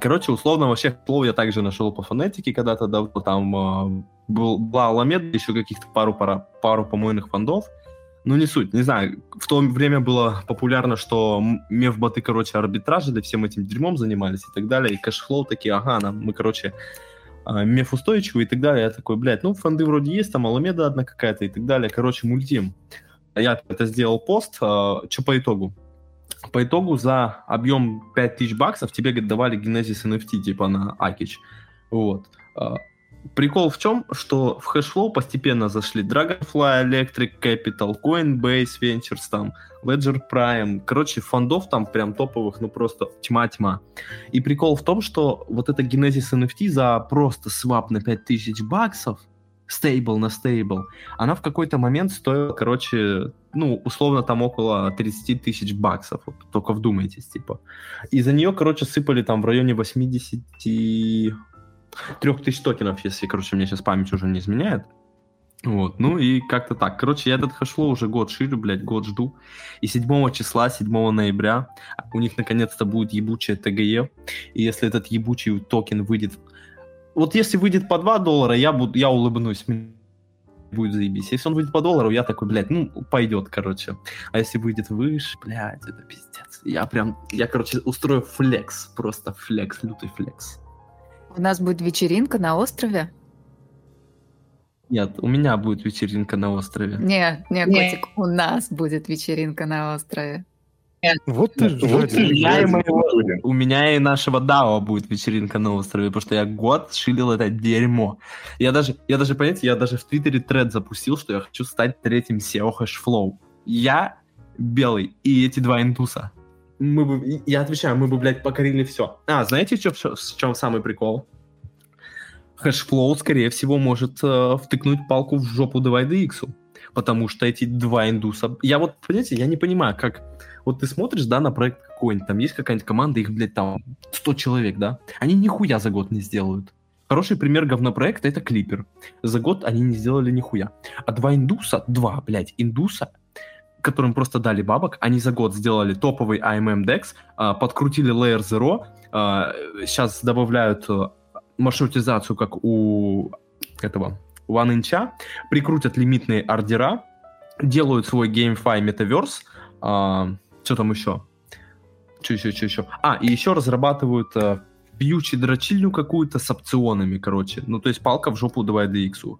Speaker 1: Короче, условно, вообще слово я также нашел по фонетике когда-то давно. Там э, был, была Аламеда, еще каких-то пару, пару, пару помойных фондов. Ну, не суть, не знаю. В то время было популярно, что мефботы, короче, арбитражили, всем этим дерьмом занимались и так далее. И кэшфлоу такие, ага, нам, мы, короче, а, меф устойчивый и так далее. Я такой, блядь, ну, фонды вроде есть, там Аламеда одна какая-то и так далее. Короче, мультим. Я это сделал пост. А, что по итогу? По итогу за объем 5000 баксов тебе давали Genesis NFT типа на Акич. Вот. Прикол в чем, что в Hashflow постепенно зашли Dragonfly, Electric Capital, Coinbase Ventures, там, Ledger Prime. Короче, фондов там прям топовых, ну просто тьма-тьма. И прикол в том, что вот эта Genesis NFT за просто свап на 5000 баксов, стейбл на стейбл, она в какой-то момент стоила, короче, ну, условно там около 30 тысяч баксов, вот, только вдумайтесь, типа. И за нее, короче, сыпали там в районе 80 3000 токенов, если, короче, мне сейчас память уже не изменяет. Вот, ну и как-то так. Короче, я этот хэшлоу уже год шилю, блядь, год жду. И 7 числа, 7 ноября у них наконец-то будет ебучая TGE. И если этот ебучий токен выйдет... Вот если выйдет по 2 доллара, я, буду, я улыбнусь, будет заебись. Если он выйдет по доллару, я такой, блядь, ну, пойдет, короче. А если выйдет выше, блядь, это пиздец. Я прям, я, короче, устрою flex, просто flex, лютый flex.
Speaker 3: У нас будет вечеринка на острове?
Speaker 1: Нет, у меня будет вечеринка на острове.
Speaker 3: Не, не, котик, у нас будет вечеринка на острове.
Speaker 1: Вот ты вот у, меня и моего, у меня и нашего DAO будет вечеринка на острове, потому что я год шилил это дерьмо. Я даже, я даже, понимаете, я даже в Твиттере тред запустил, что я хочу стать третьим CEO Hashflow. Я белый и эти два индуса. Мы бы, я отвечаю, мы бы, блядь, покорили все. А, знаете, что, в чем самый прикол? Hashflow, скорее всего, может э, втыкнуть палку в жопу dYdX, потому что эти два индуса... Я вот, понимаете, я не понимаю, как вот ты смотришь, да, на проект какой-нибудь, там есть какая-нибудь команда, их, блядь, там 100 человек, да, они нихуя за год не сделают. Хороший пример говнопроекта — это Clipper. За год они не сделали нихуя. А два индуса, два, блядь, индуса, которым просто дали бабок, они за год сделали топовый AMM DEX, а, подкрутили Layer Zero, сейчас добавляют э, маршрутизацию, как у этого OneInch, прикрутят лимитные ордера, делают свой GameFi Metaverse, а, что там еще? Что еще, что еще? А, и еще разрабатывают а, дрочильню какую-то с опционами, короче. Ну, то есть палка в жопу давай DX.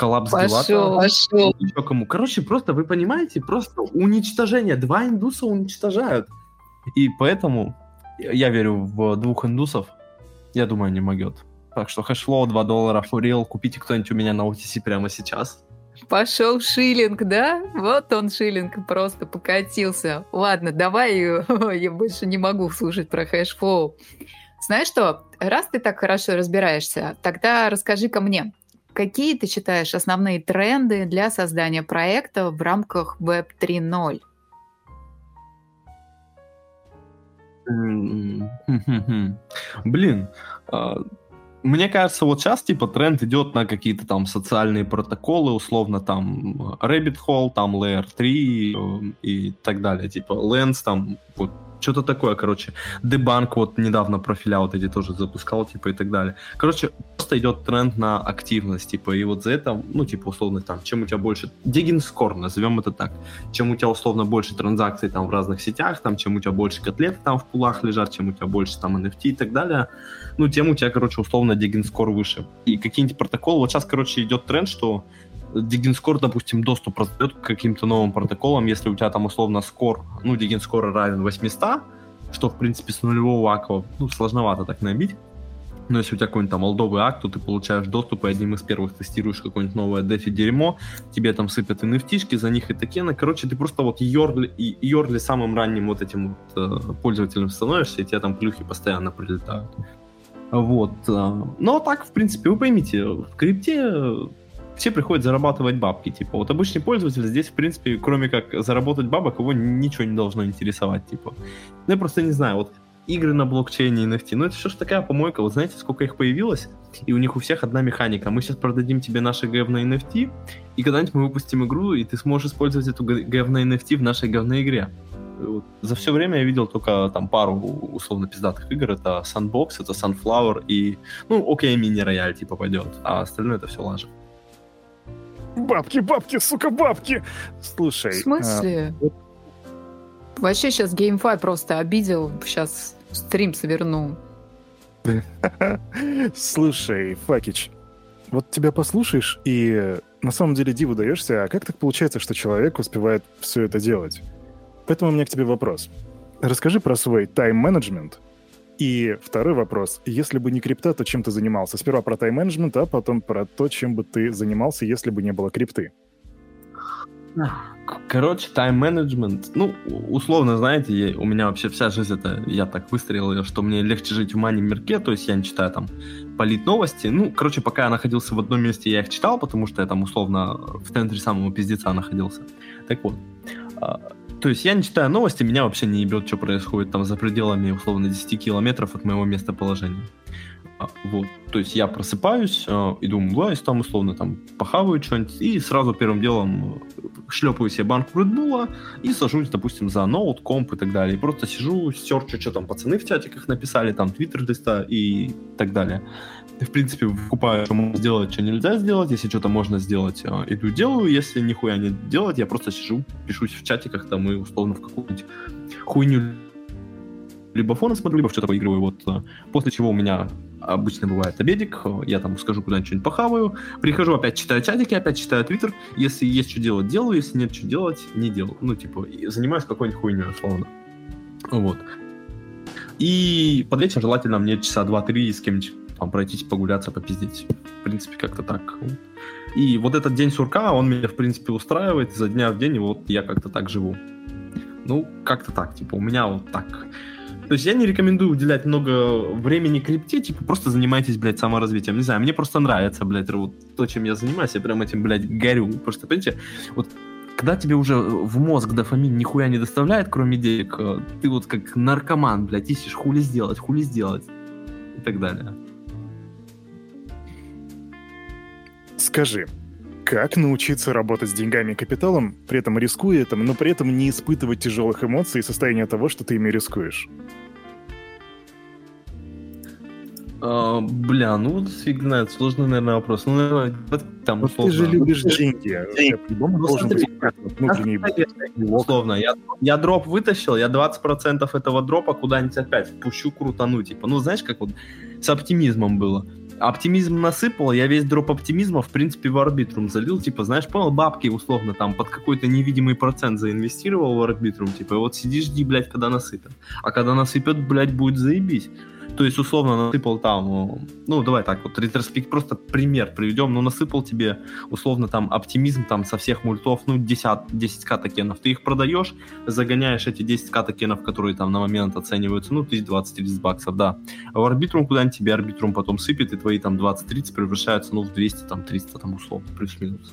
Speaker 1: Коллапс
Speaker 3: пошел, пошел.
Speaker 1: Еще кому. Короче, просто, вы понимаете, просто уничтожение. Два индуса уничтожают. И поэтому я верю в двух индусов. Я думаю, не могет. Так что Hashflow 2 доллара, for real. Купите кто-нибудь у меня на OTC прямо сейчас.
Speaker 3: Пошел shilling, да? Вот он shilling просто покатился. Ладно, давай, я больше не могу слушать про Hashflow. Знаешь что, раз ты так хорошо разбираешься, тогда расскажи-ка мне, какие ты считаешь основные тренды для создания проекта в рамках Web 3.0?
Speaker 1: Блин, а, мне кажется, вот сейчас, типа, тренд идет на какие-то там социальные протоколы, условно, там, Rabbit Hole, там, Layer 3 э, и так далее. Типа, Lens, там, вот, что-то такое, короче. Debunk вот недавно профиля вот эти тоже запускал, типа, и так далее. Короче, просто идет тренд на активность, типа, и вот за это, ну, типа, условно, там, чем у тебя больше... Digging score, назовем это так. Чем у тебя, условно, больше транзакций там в разных сетях, там, чем у тебя больше котлеты там в пулах лежат, чем у тебя больше там NFT и так далее, ну, тем у тебя, короче, условно, digging score выше. И какие-нибудь протоколы... Вот сейчас, короче, идет тренд, что DiggingScore, допустим, доступ раздает к каким-то новым протоколам, если у тебя там условно скор, ну, DiggingScore равен 800, что, в принципе, с нулевого аква, ну, сложновато так набить. Но если у тебя какой-нибудь там олдовый акт, то ты получаешь доступ, и одним из первых тестируешь какое-нибудь новое дефи дерьмо, тебе там сыпят nft за них и токены. Короче, ты просто вот йорли, йорли самым ранним вот этим вот, э, пользователем становишься, и тебе там плюхи постоянно прилетают. Вот. Э, но так, в принципе, вы поймите, в крипте все приходят зарабатывать бабки. Типа, вот обычный пользователь здесь, в принципе, кроме как заработать бабок, его ничего не должно интересовать. Типа, ну, я просто не знаю, вот игры на блокчейне, NFT, ну это что ж такая помойка, вот знаете, сколько их появилось, и у них у всех одна механика. Мы сейчас продадим тебе наши говно NFT, и когда-нибудь мы выпустим игру, и ты сможешь использовать эту говно NFT в нашей говной игре. Вот. За все время я видел только там пару условно пиздатых игр. Это Sandbox, это Sunflower и, ну, окей, мини-рояль типа пойдет, а остальное это все лажа.
Speaker 2: Бабки, бабки, сука, бабки! Слушай. В
Speaker 3: смысле? А... Вообще сейчас GameFi просто обидел. Сейчас стрим сверну.
Speaker 2: Слушай, Факич, вот тебя послушаешь, и на самом деле диву даешься, а как так получается, что человек успевает все это делать? Поэтому у меня к тебе вопрос. Расскажи про свой тайм-менеджмент и второй вопрос. Если бы не крипта, то чем ты занимался? Сперва про тайм-менеджмент, а потом про то, чем бы ты занимался, если бы не было крипты.
Speaker 1: Короче, тайм-менеджмент, ну, условно, знаете, я, у меня вообще вся жизнь это, я так выстрелил, что мне легче жить в мани мирке, то есть я не читаю там полит новости. Ну, короче, пока я находился в одном месте, я их читал, потому что я там условно в центре самого пиздеца находился. Так вот, а, то есть я не читаю новости, меня вообще не ебет, что происходит там за пределами, условно, 10 километров от моего местоположения. А, вот. То есть я просыпаюсь и думаю, да, если там условно там похаваю что-нибудь, и сразу первым делом э, шлепаю себе банку Редбула и сажусь, допустим, за ноут, комп и так далее. И просто сижу, серчу, что там пацаны в чатиках написали, там твиттер листа и так далее в принципе, выкупаю, что можно сделать, что нельзя сделать. Если что-то можно сделать, а, иду делаю. Если нихуя не делать, я просто сижу, пишусь в чатиках там и условно в какую-нибудь хуйню либо фоном смотрю, либо что-то поигрываю. Вот. А, после чего у меня обычно бывает обедик, я там скажу куда-нибудь что-нибудь похаваю, прихожу, опять читаю чатики, опять читаю твиттер, если есть что делать, делаю, если нет что делать, не делаю. Ну, типа, занимаюсь какой-нибудь хуйней, условно. Вот. И под вечер желательно мне часа два-три с кем-нибудь там пройтись, погуляться, попиздить. В принципе, как-то так. И вот этот день сурка, он меня, в принципе, устраивает. За дня в день вот я как-то так живу. Ну, как-то так, типа, у меня вот так. То есть я не рекомендую уделять много времени крипте, типа, просто занимайтесь, блядь, саморазвитием. Не знаю, мне просто нравится, блядь, вот то, чем я занимаюсь, я прям этим, блядь, горю. Просто, понимаете, вот когда тебе уже в мозг дофамин нихуя не доставляет, кроме денег, э, ты вот как наркоман, блядь, ищешь хули сделать, хули сделать и так далее.
Speaker 2: Скажи, как научиться работать с деньгами и капиталом, при этом рискуя этим, но при этом не испытывать тяжелых эмоций и состояния того, что ты ими рискуешь?
Speaker 1: А, бля, ну вот фиг знает, сложный, наверное, вопрос. Ну, наверное, там
Speaker 2: вот условно. ты же любишь деньги.
Speaker 1: По-любому ну, должен быть внутренний Условно, я, я дроп вытащил, я 20% этого дропа куда-нибудь опять пущу крутану. Типа, ну, знаешь, как вот с оптимизмом было оптимизм насыпал, я весь дроп оптимизма, в принципе, в арбитрум залил, типа, знаешь, понял, бабки, условно, там, под какой-то невидимый процент заинвестировал в арбитрум, типа, и вот сиди, жди, блядь, когда насыпят. А когда насыпят, блядь, будет заебись. То есть, условно, насыпал там, ну, давай так, вот ретроспект, просто пример приведем, ну, насыпал тебе, условно, там, оптимизм там со всех мультов, ну, 10, 10к токенов, ты их продаешь, загоняешь эти 10к токенов, которые там на момент оцениваются, ну, 1020-30 баксов, да. А в арбитрум куда-нибудь тебе арбитрум потом сыпет, и твои там 20-30 превращаются, ну, в 200, там, 300, там, условно, плюс-минус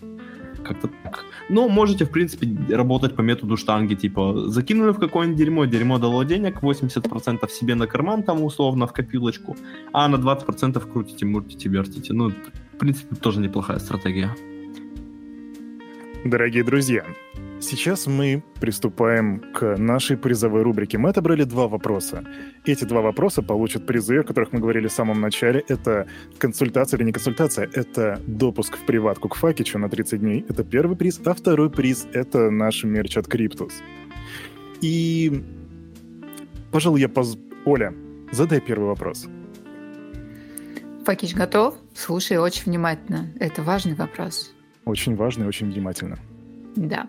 Speaker 1: как-то так. Но можете, в принципе, работать по методу штанги, типа, закинули в какое-нибудь дерьмо, дерьмо дало денег, 80% себе на карман там условно, в копилочку, а на 20% крутите, муртите, вертите. Ну, в принципе, тоже неплохая стратегия.
Speaker 2: Дорогие друзья, Сейчас мы приступаем к нашей призовой рубрике. Мы отобрали два вопроса. Эти два вопроса получат призы, о которых мы говорили в самом начале. Это консультация или не консультация, это допуск в приватку к Факичу на 30 дней. Это первый приз. А второй приз — это наш мерч от Криптус. И, пожалуй, я поз... Оля, задай первый вопрос.
Speaker 3: Факич готов? Слушай очень внимательно. Это важный вопрос.
Speaker 2: Очень важный, очень внимательно.
Speaker 3: Да.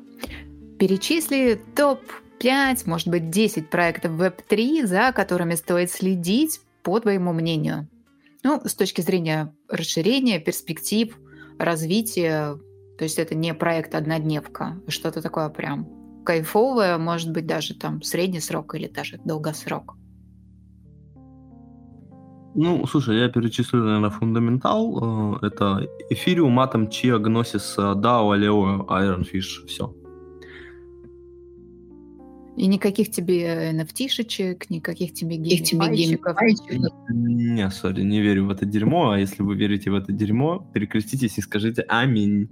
Speaker 3: Перечисли топ-5, может быть, 10 проектов Web3, за которыми стоит следить, по твоему мнению. Ну, с точки зрения расширения, перспектив, развития. То есть это не проект однодневка, а что-то такое прям кайфовое, может быть, даже там средний срок или даже долгосрок.
Speaker 1: Ну, слушай, я перечислю, наверное, фундаментал. Э, это Ethereum, Atom, Chia, Gnosis, DAO, Aleo, Ironfish. Все.
Speaker 3: И никаких тебе NFT-шечек, никаких тебе геймпайчиков.
Speaker 1: Не, сори, не верю в это дерьмо. А если вы верите в это дерьмо, перекреститесь и скажите «Аминь».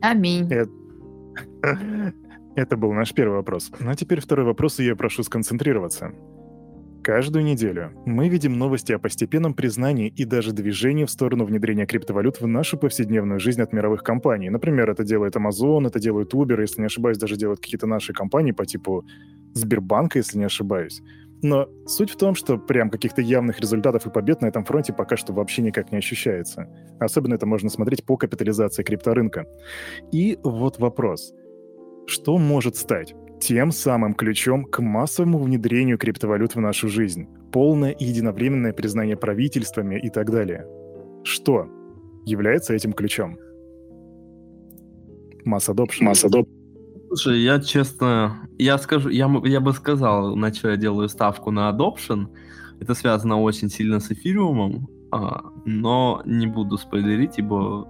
Speaker 3: Аминь.
Speaker 2: Это был наш первый вопрос. Ну а теперь второй вопрос, и я прошу сконцентрироваться. Каждую неделю мы видим новости о постепенном признании и даже движении в сторону внедрения криптовалют в нашу повседневную жизнь от мировых компаний. Например, это делает Amazon, это делают Uber, если не ошибаюсь, даже делают какие-то наши компании по типу Сбербанка, если не ошибаюсь. Но суть в том, что прям каких-то явных результатов и побед на этом фронте пока что вообще никак не ощущается. Особенно это можно смотреть по капитализации крипторынка. И вот вопрос. Что может стать тем самым ключом к массовому внедрению криптовалют в нашу жизнь, полное и единовременное признание правительствами и так далее. Что является этим ключом? Масс adoption. Масс adoption.
Speaker 1: Слушай, я честно, я скажу, я, я бы сказал, на что я делаю ставку на adoption. Это связано очень сильно с эфириумом, а, но не буду спойлерить, ибо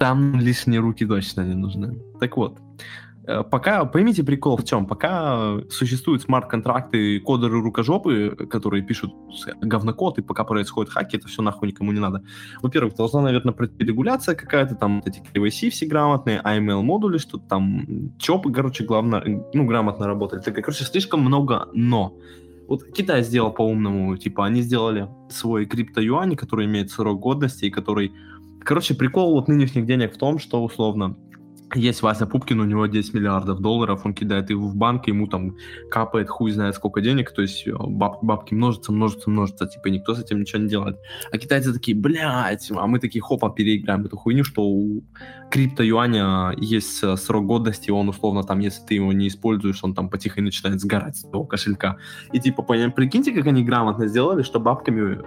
Speaker 1: там лишние руки точно не нужны. Так вот, пока, поймите прикол в чем, пока существуют смарт-контракты, кодеры рукожопы, которые пишут говнокод, и пока происходят хаки, это все нахуй никому не надо. Во-первых, должна, наверное, пройти регуляция какая-то, там эти KYC все грамотные, AML модули, что там ЧОПы, короче, главное, ну, грамотно работали. Так, короче, слишком много «но». Вот Китай сделал по-умному, типа, они сделали свой крипто-юань, который имеет срок годности, и который... Короче, прикол вот нынешних денег в том, что, условно, есть Вася Пупкин, у него 10 миллиардов долларов, он кидает его в банк, ему там капает хуй знает сколько денег, то есть э, баб, бабки множатся, множатся, множатся, типа никто с этим ничего не делает. А китайцы такие, блядь, а мы такие, хопа, переиграем эту хуйню, что у крипто-юаня есть э, срок годности, он условно там, если ты его не используешь, он там потихо начинает сгорать с того кошелька. И типа, прикиньте, как они грамотно сделали, что бабками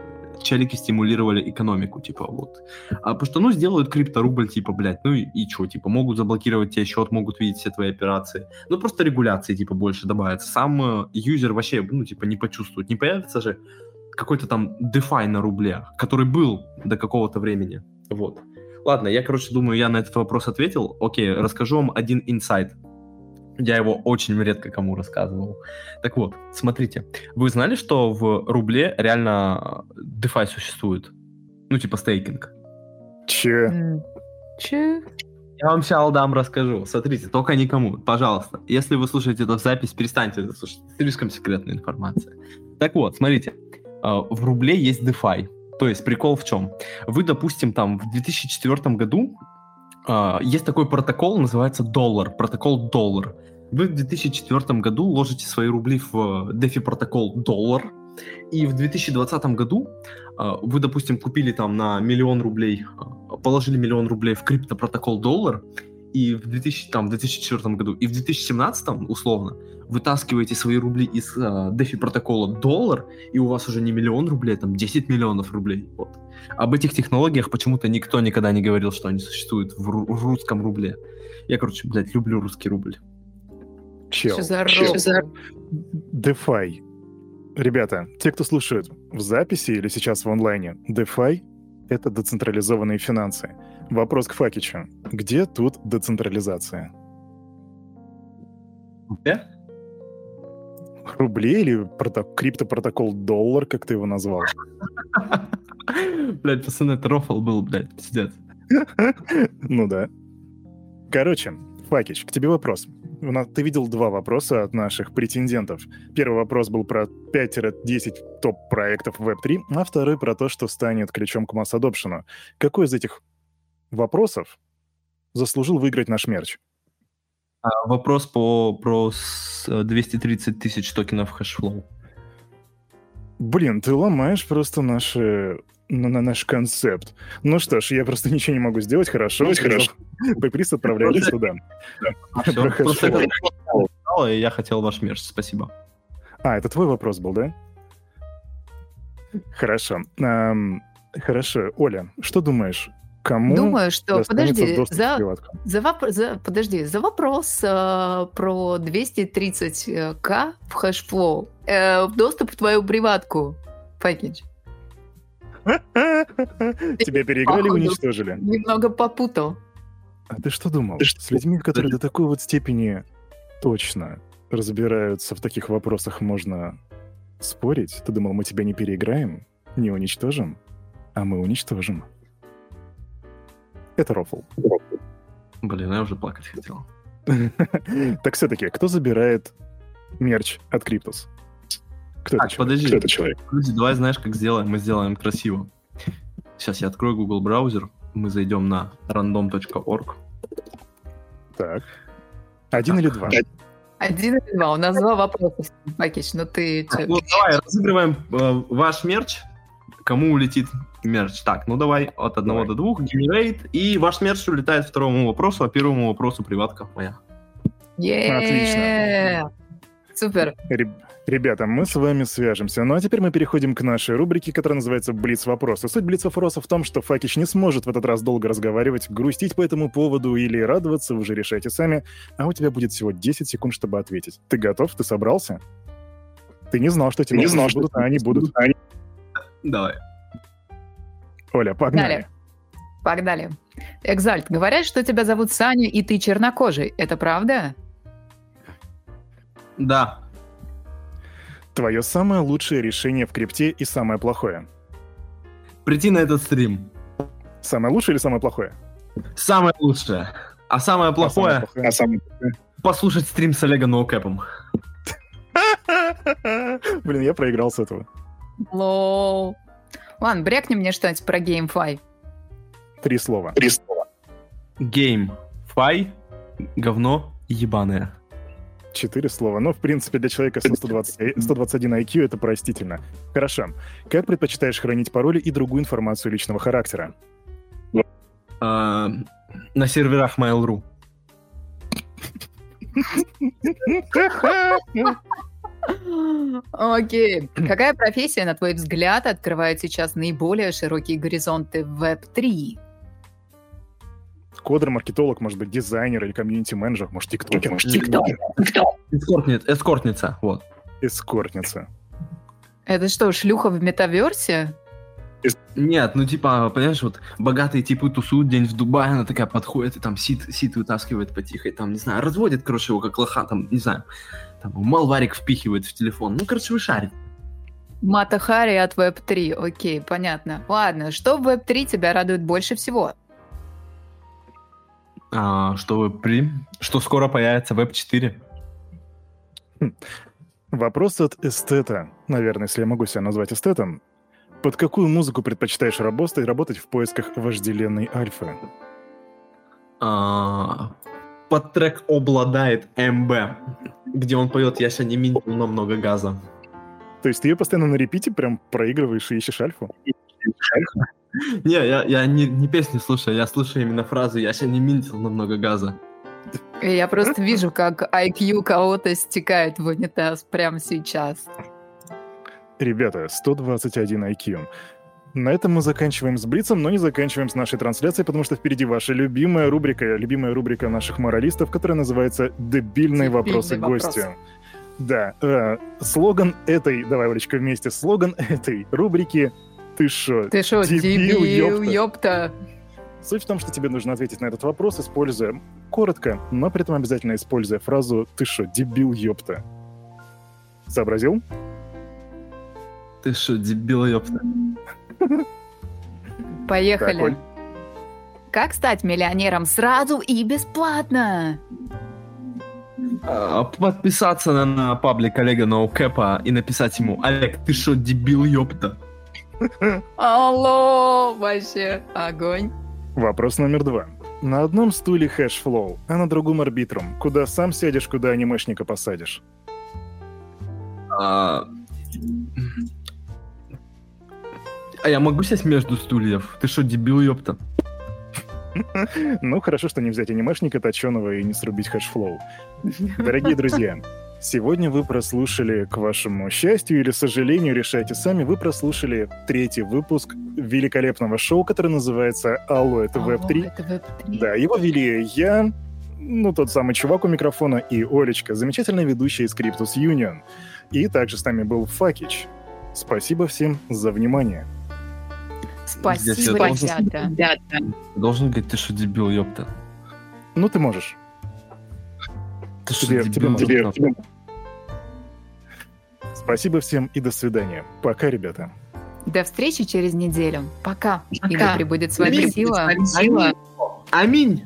Speaker 1: челики стимулировали экономику, типа, вот. А потому что, ну, сделают крипторубль, типа, блядь, ну и, и что, типа, могут заблокировать тебе счет, могут видеть все твои операции. Ну, просто регуляции, типа, больше добавится. Сам э, юзер вообще, ну, типа, не почувствует. Не появится же какой-то там DeFi на рубле, который был до какого-то времени. Вот. Ладно, я, короче, думаю, я на этот вопрос ответил. Окей, расскажу вам один инсайт. Я его очень редко кому рассказывал. Так вот, смотрите, вы знали, что в рубле реально DeFi существует? Ну, типа стейкинг.
Speaker 2: Че?
Speaker 3: Че?
Speaker 1: Я вам сейчас дам расскажу. Смотрите, только никому, пожалуйста. Если вы слушаете эту запись, перестаньте это слушать. Слишком секретная информация. Так вот, смотрите, а, в рубле есть DeFi. То есть прикол в чем? Вы, допустим, там в 2004 году Uh, есть такой протокол, называется доллар, протокол доллар. Вы в 2004 году ложите свои рубли в DeFi протокол доллар, и в 2020 году uh, вы, допустим, купили там на миллион рублей, uh, положили миллион рублей в криптопротокол доллар, и в 2000, там, 2004 году, и в 2017 условно вытаскиваете свои рубли из uh, DeFi протокола доллар, и у вас уже не миллион рублей, а там 10 миллионов рублей. Вот. Об этих технологиях почему-то никто никогда не говорил, что они существуют в, в русском рубле. Я, короче, блядь, люблю русский рубль.
Speaker 2: Чел.
Speaker 3: Что за рок?
Speaker 2: DeFi. Ребята, те, кто слушает в записи или сейчас в онлайне, DeFi — это децентрализованные финансы. Вопрос к Факичу. Где тут децентрализация?
Speaker 1: Где?
Speaker 2: Рублей или прото- криптопротокол доллар, как ты его назвал?
Speaker 1: Блядь, пацаны, это rofl был, блядь, пиздец.
Speaker 2: Ну да. Короче, Факич, к тебе вопрос. У нас, ты видел два вопроса от наших претендентов. Первый вопрос был про 5-10 топ-проектов Web3, а второй про то, что станет ключом к mass adoption у. Какой из этих вопросов заслужил выиграть наш мерч?
Speaker 1: А, вопрос по, про с- 230 тысяч токенов Hashflow.
Speaker 2: Блин, ты ломаешь просто наши на, на наш концепт. Ну что ж, я просто ничего не могу сделать, хорошо.
Speaker 1: Хорошо.
Speaker 2: Приз отправляется туда.
Speaker 1: Просто я хотел ваш мерч, спасибо.
Speaker 2: А, это твой вопрос был, да? Хорошо. Хорошо. Оля, что думаешь? Кому
Speaker 3: Думаю, что... Подожди, за, за, воп- за- подожди, за вопрос э, про 230к в Hashflow, э, доступ в твою приватку, Пакетч.
Speaker 2: Тебя переиграли и уничтожили.
Speaker 3: Немного попутал.
Speaker 2: А ты что думал? С людьми, которые до такой вот степени точно разбираются в таких вопросах, можно спорить? Ты думал, мы тебя не переиграем, не уничтожим? А мы уничтожим. Это рофл.
Speaker 1: Блин, я уже плакать хотел.
Speaker 2: Так все-таки, кто забирает мерч от Криптус? Кто
Speaker 1: Так,
Speaker 2: это
Speaker 1: подожди.
Speaker 2: Кто это человек?
Speaker 1: Подожди, давай знаешь, как сделаем? Мы сделаем красиво. Сейчас я открою Google браузер, мы зайдем на random.org.
Speaker 2: Так. Один или два?
Speaker 3: Один или два. У нас два вопроса, Факич. Ну ты... чё?
Speaker 1: Ну, давай, разыгрываем э, ваш мерч. Кому улетит мерч? Так, ну давай от одного
Speaker 2: Давай.
Speaker 1: до двух, generate, и ваш мерч улетает второму вопросу, а первому вопросу приватка моя.
Speaker 3: Е-е-е! Супер.
Speaker 2: Реб- Ребята, мы с вами свяжемся. Ну а теперь мы переходим к нашей рубрике, которая называется «Блиц вопросы». Суть Блиц вопроса в том, что Факич не сможет в этот раз долго разговаривать, грустить по этому поводу или радоваться, вы уже решайте сами. А у тебя будет всего 10 секунд, чтобы ответить. Ты готов? Ты собрался? Ты не знал, что эти
Speaker 4: Не знал, что
Speaker 2: будут, а они будут.
Speaker 1: Давай.
Speaker 2: Оля, погнали.
Speaker 3: Погнали. Экзальт, говорят, что тебя зовут Саня, и ты чернокожий. Это правда?
Speaker 1: Да.
Speaker 2: Твое самое лучшее решение в крипте и самое плохое.
Speaker 1: Прийти на этот стрим.
Speaker 2: Самое лучшее или самое плохое?
Speaker 1: Самое лучшее. А самое плохое
Speaker 2: А самое
Speaker 4: А самое
Speaker 1: послушать стрим с Олегом Ноукэпом.
Speaker 2: плохое? Блин, я проиграл с этого.
Speaker 3: Лол. Ладно, брякни мне что-нибудь про GameFi.
Speaker 2: Три слова.
Speaker 4: три слова.
Speaker 1: Game. Fi. говно ебаное.
Speaker 2: Четыре слова. Но, в принципе, для человека с 120, 121 IQ это простительно. Хорошо. Как предпочитаешь хранить пароли и другую информацию личного характера?
Speaker 1: А, на серверах Mail.ru.
Speaker 3: Окей. Какая профессия, на твой взгляд, открывает сейчас наиболее широкие горизонты в Web3?
Speaker 2: Кодер, маркетолог, может быть, дизайнер или комьюнити-менеджер, может, тиктокер.
Speaker 1: Может, тиктокер. Эскортница, эскортница, вот.
Speaker 2: Эскортница.
Speaker 3: Это что, шлюха в метаверсе?
Speaker 1: Нет, ну типа, понимаешь, вот богатые типы тусуют день в Дубае, она такая подходит и там сит, сит вытаскивает потихо, и там, не знаю, разводит, короче, его как лоха, там, не знаю, там, малварик впихивает в телефон. Ну, короче, вы шарите.
Speaker 3: Мата Хари от Web3, окей, понятно. Ладно, что в Web3 тебя радует больше всего?
Speaker 1: А, что Web3? Что скоро появится Web4?
Speaker 2: Хм. Вопрос от эстета. Наверное, если я могу себя назвать эстетом. Под какую музыку предпочитаешь работать, работать в поисках вожделенной альфы?
Speaker 1: А, под трек обладает МБ, где он поет «Я сегодня минил, но много газа».
Speaker 2: То есть ты ее постоянно на репите прям проигрываешь и ищешь альфу?
Speaker 1: Не, я, я не, не песни слушаю, я слушаю именно фразу «Я сегодня минтил, но много газа».
Speaker 3: Я просто вижу, как IQ кого-то стекает в унитаз прямо сейчас.
Speaker 2: Ребята, 121 IQ. На этом мы заканчиваем с Блицем, но не заканчиваем с нашей трансляцией, потому что впереди ваша любимая рубрика, любимая рубрика наших моралистов, которая называется «Дебильные Дебильный вопросы вопрос. гостю». Да, э, слоган этой, давай, Олечка, вместе, слоган этой рубрики «Ты шо,
Speaker 3: Ты шо, дебил, дебил ёпта. ёпта?»
Speaker 2: Суть в том, что тебе нужно ответить на этот вопрос, используя коротко, но при этом обязательно используя фразу «Ты шо, дебил, ёпта?» Сообразил?
Speaker 1: Ты что, дебил, ёпта?
Speaker 3: Поехали. как стать миллионером сразу и бесплатно?
Speaker 1: А, подписаться на, на паблик Олега Ноукэпа и написать ему «Олег, ты что, дебил, ёпта?»
Speaker 3: Алло, вообще, огонь.
Speaker 2: Вопрос номер два. На одном стуле Hashflow, а на другом Arbitrum. Куда сам сядешь, куда анимешника посадишь?
Speaker 1: А, а я могу сесть между стульев? Ты что, дебил, ёпта?
Speaker 2: Ну, хорошо, что не взять анимешника точеного и не срубить Hashflow. Дорогие друзья, сегодня вы прослушали, к вашему счастью или сожалению, решайте сами, вы прослушали третий выпуск великолепного шоу, которое называется «Алло, это Web3». Да, его вели я, ну, тот самый чувак у микрофона, и Олечка, замечательная ведущая из Cryptus Union. И также с нами был Факич. Спасибо всем за внимание.
Speaker 3: Спасибо, ребята. ребята.
Speaker 1: Должен говорить, ты что, дебил, ёпта?
Speaker 2: Ну, ты можешь.
Speaker 1: Ты тебе, дебил, тебе, тебе,
Speaker 2: Спасибо всем и до свидания. Пока, ребята.
Speaker 3: До встречи через неделю. Пока. Пока. И да пребудет с вами сила.
Speaker 1: Аминь.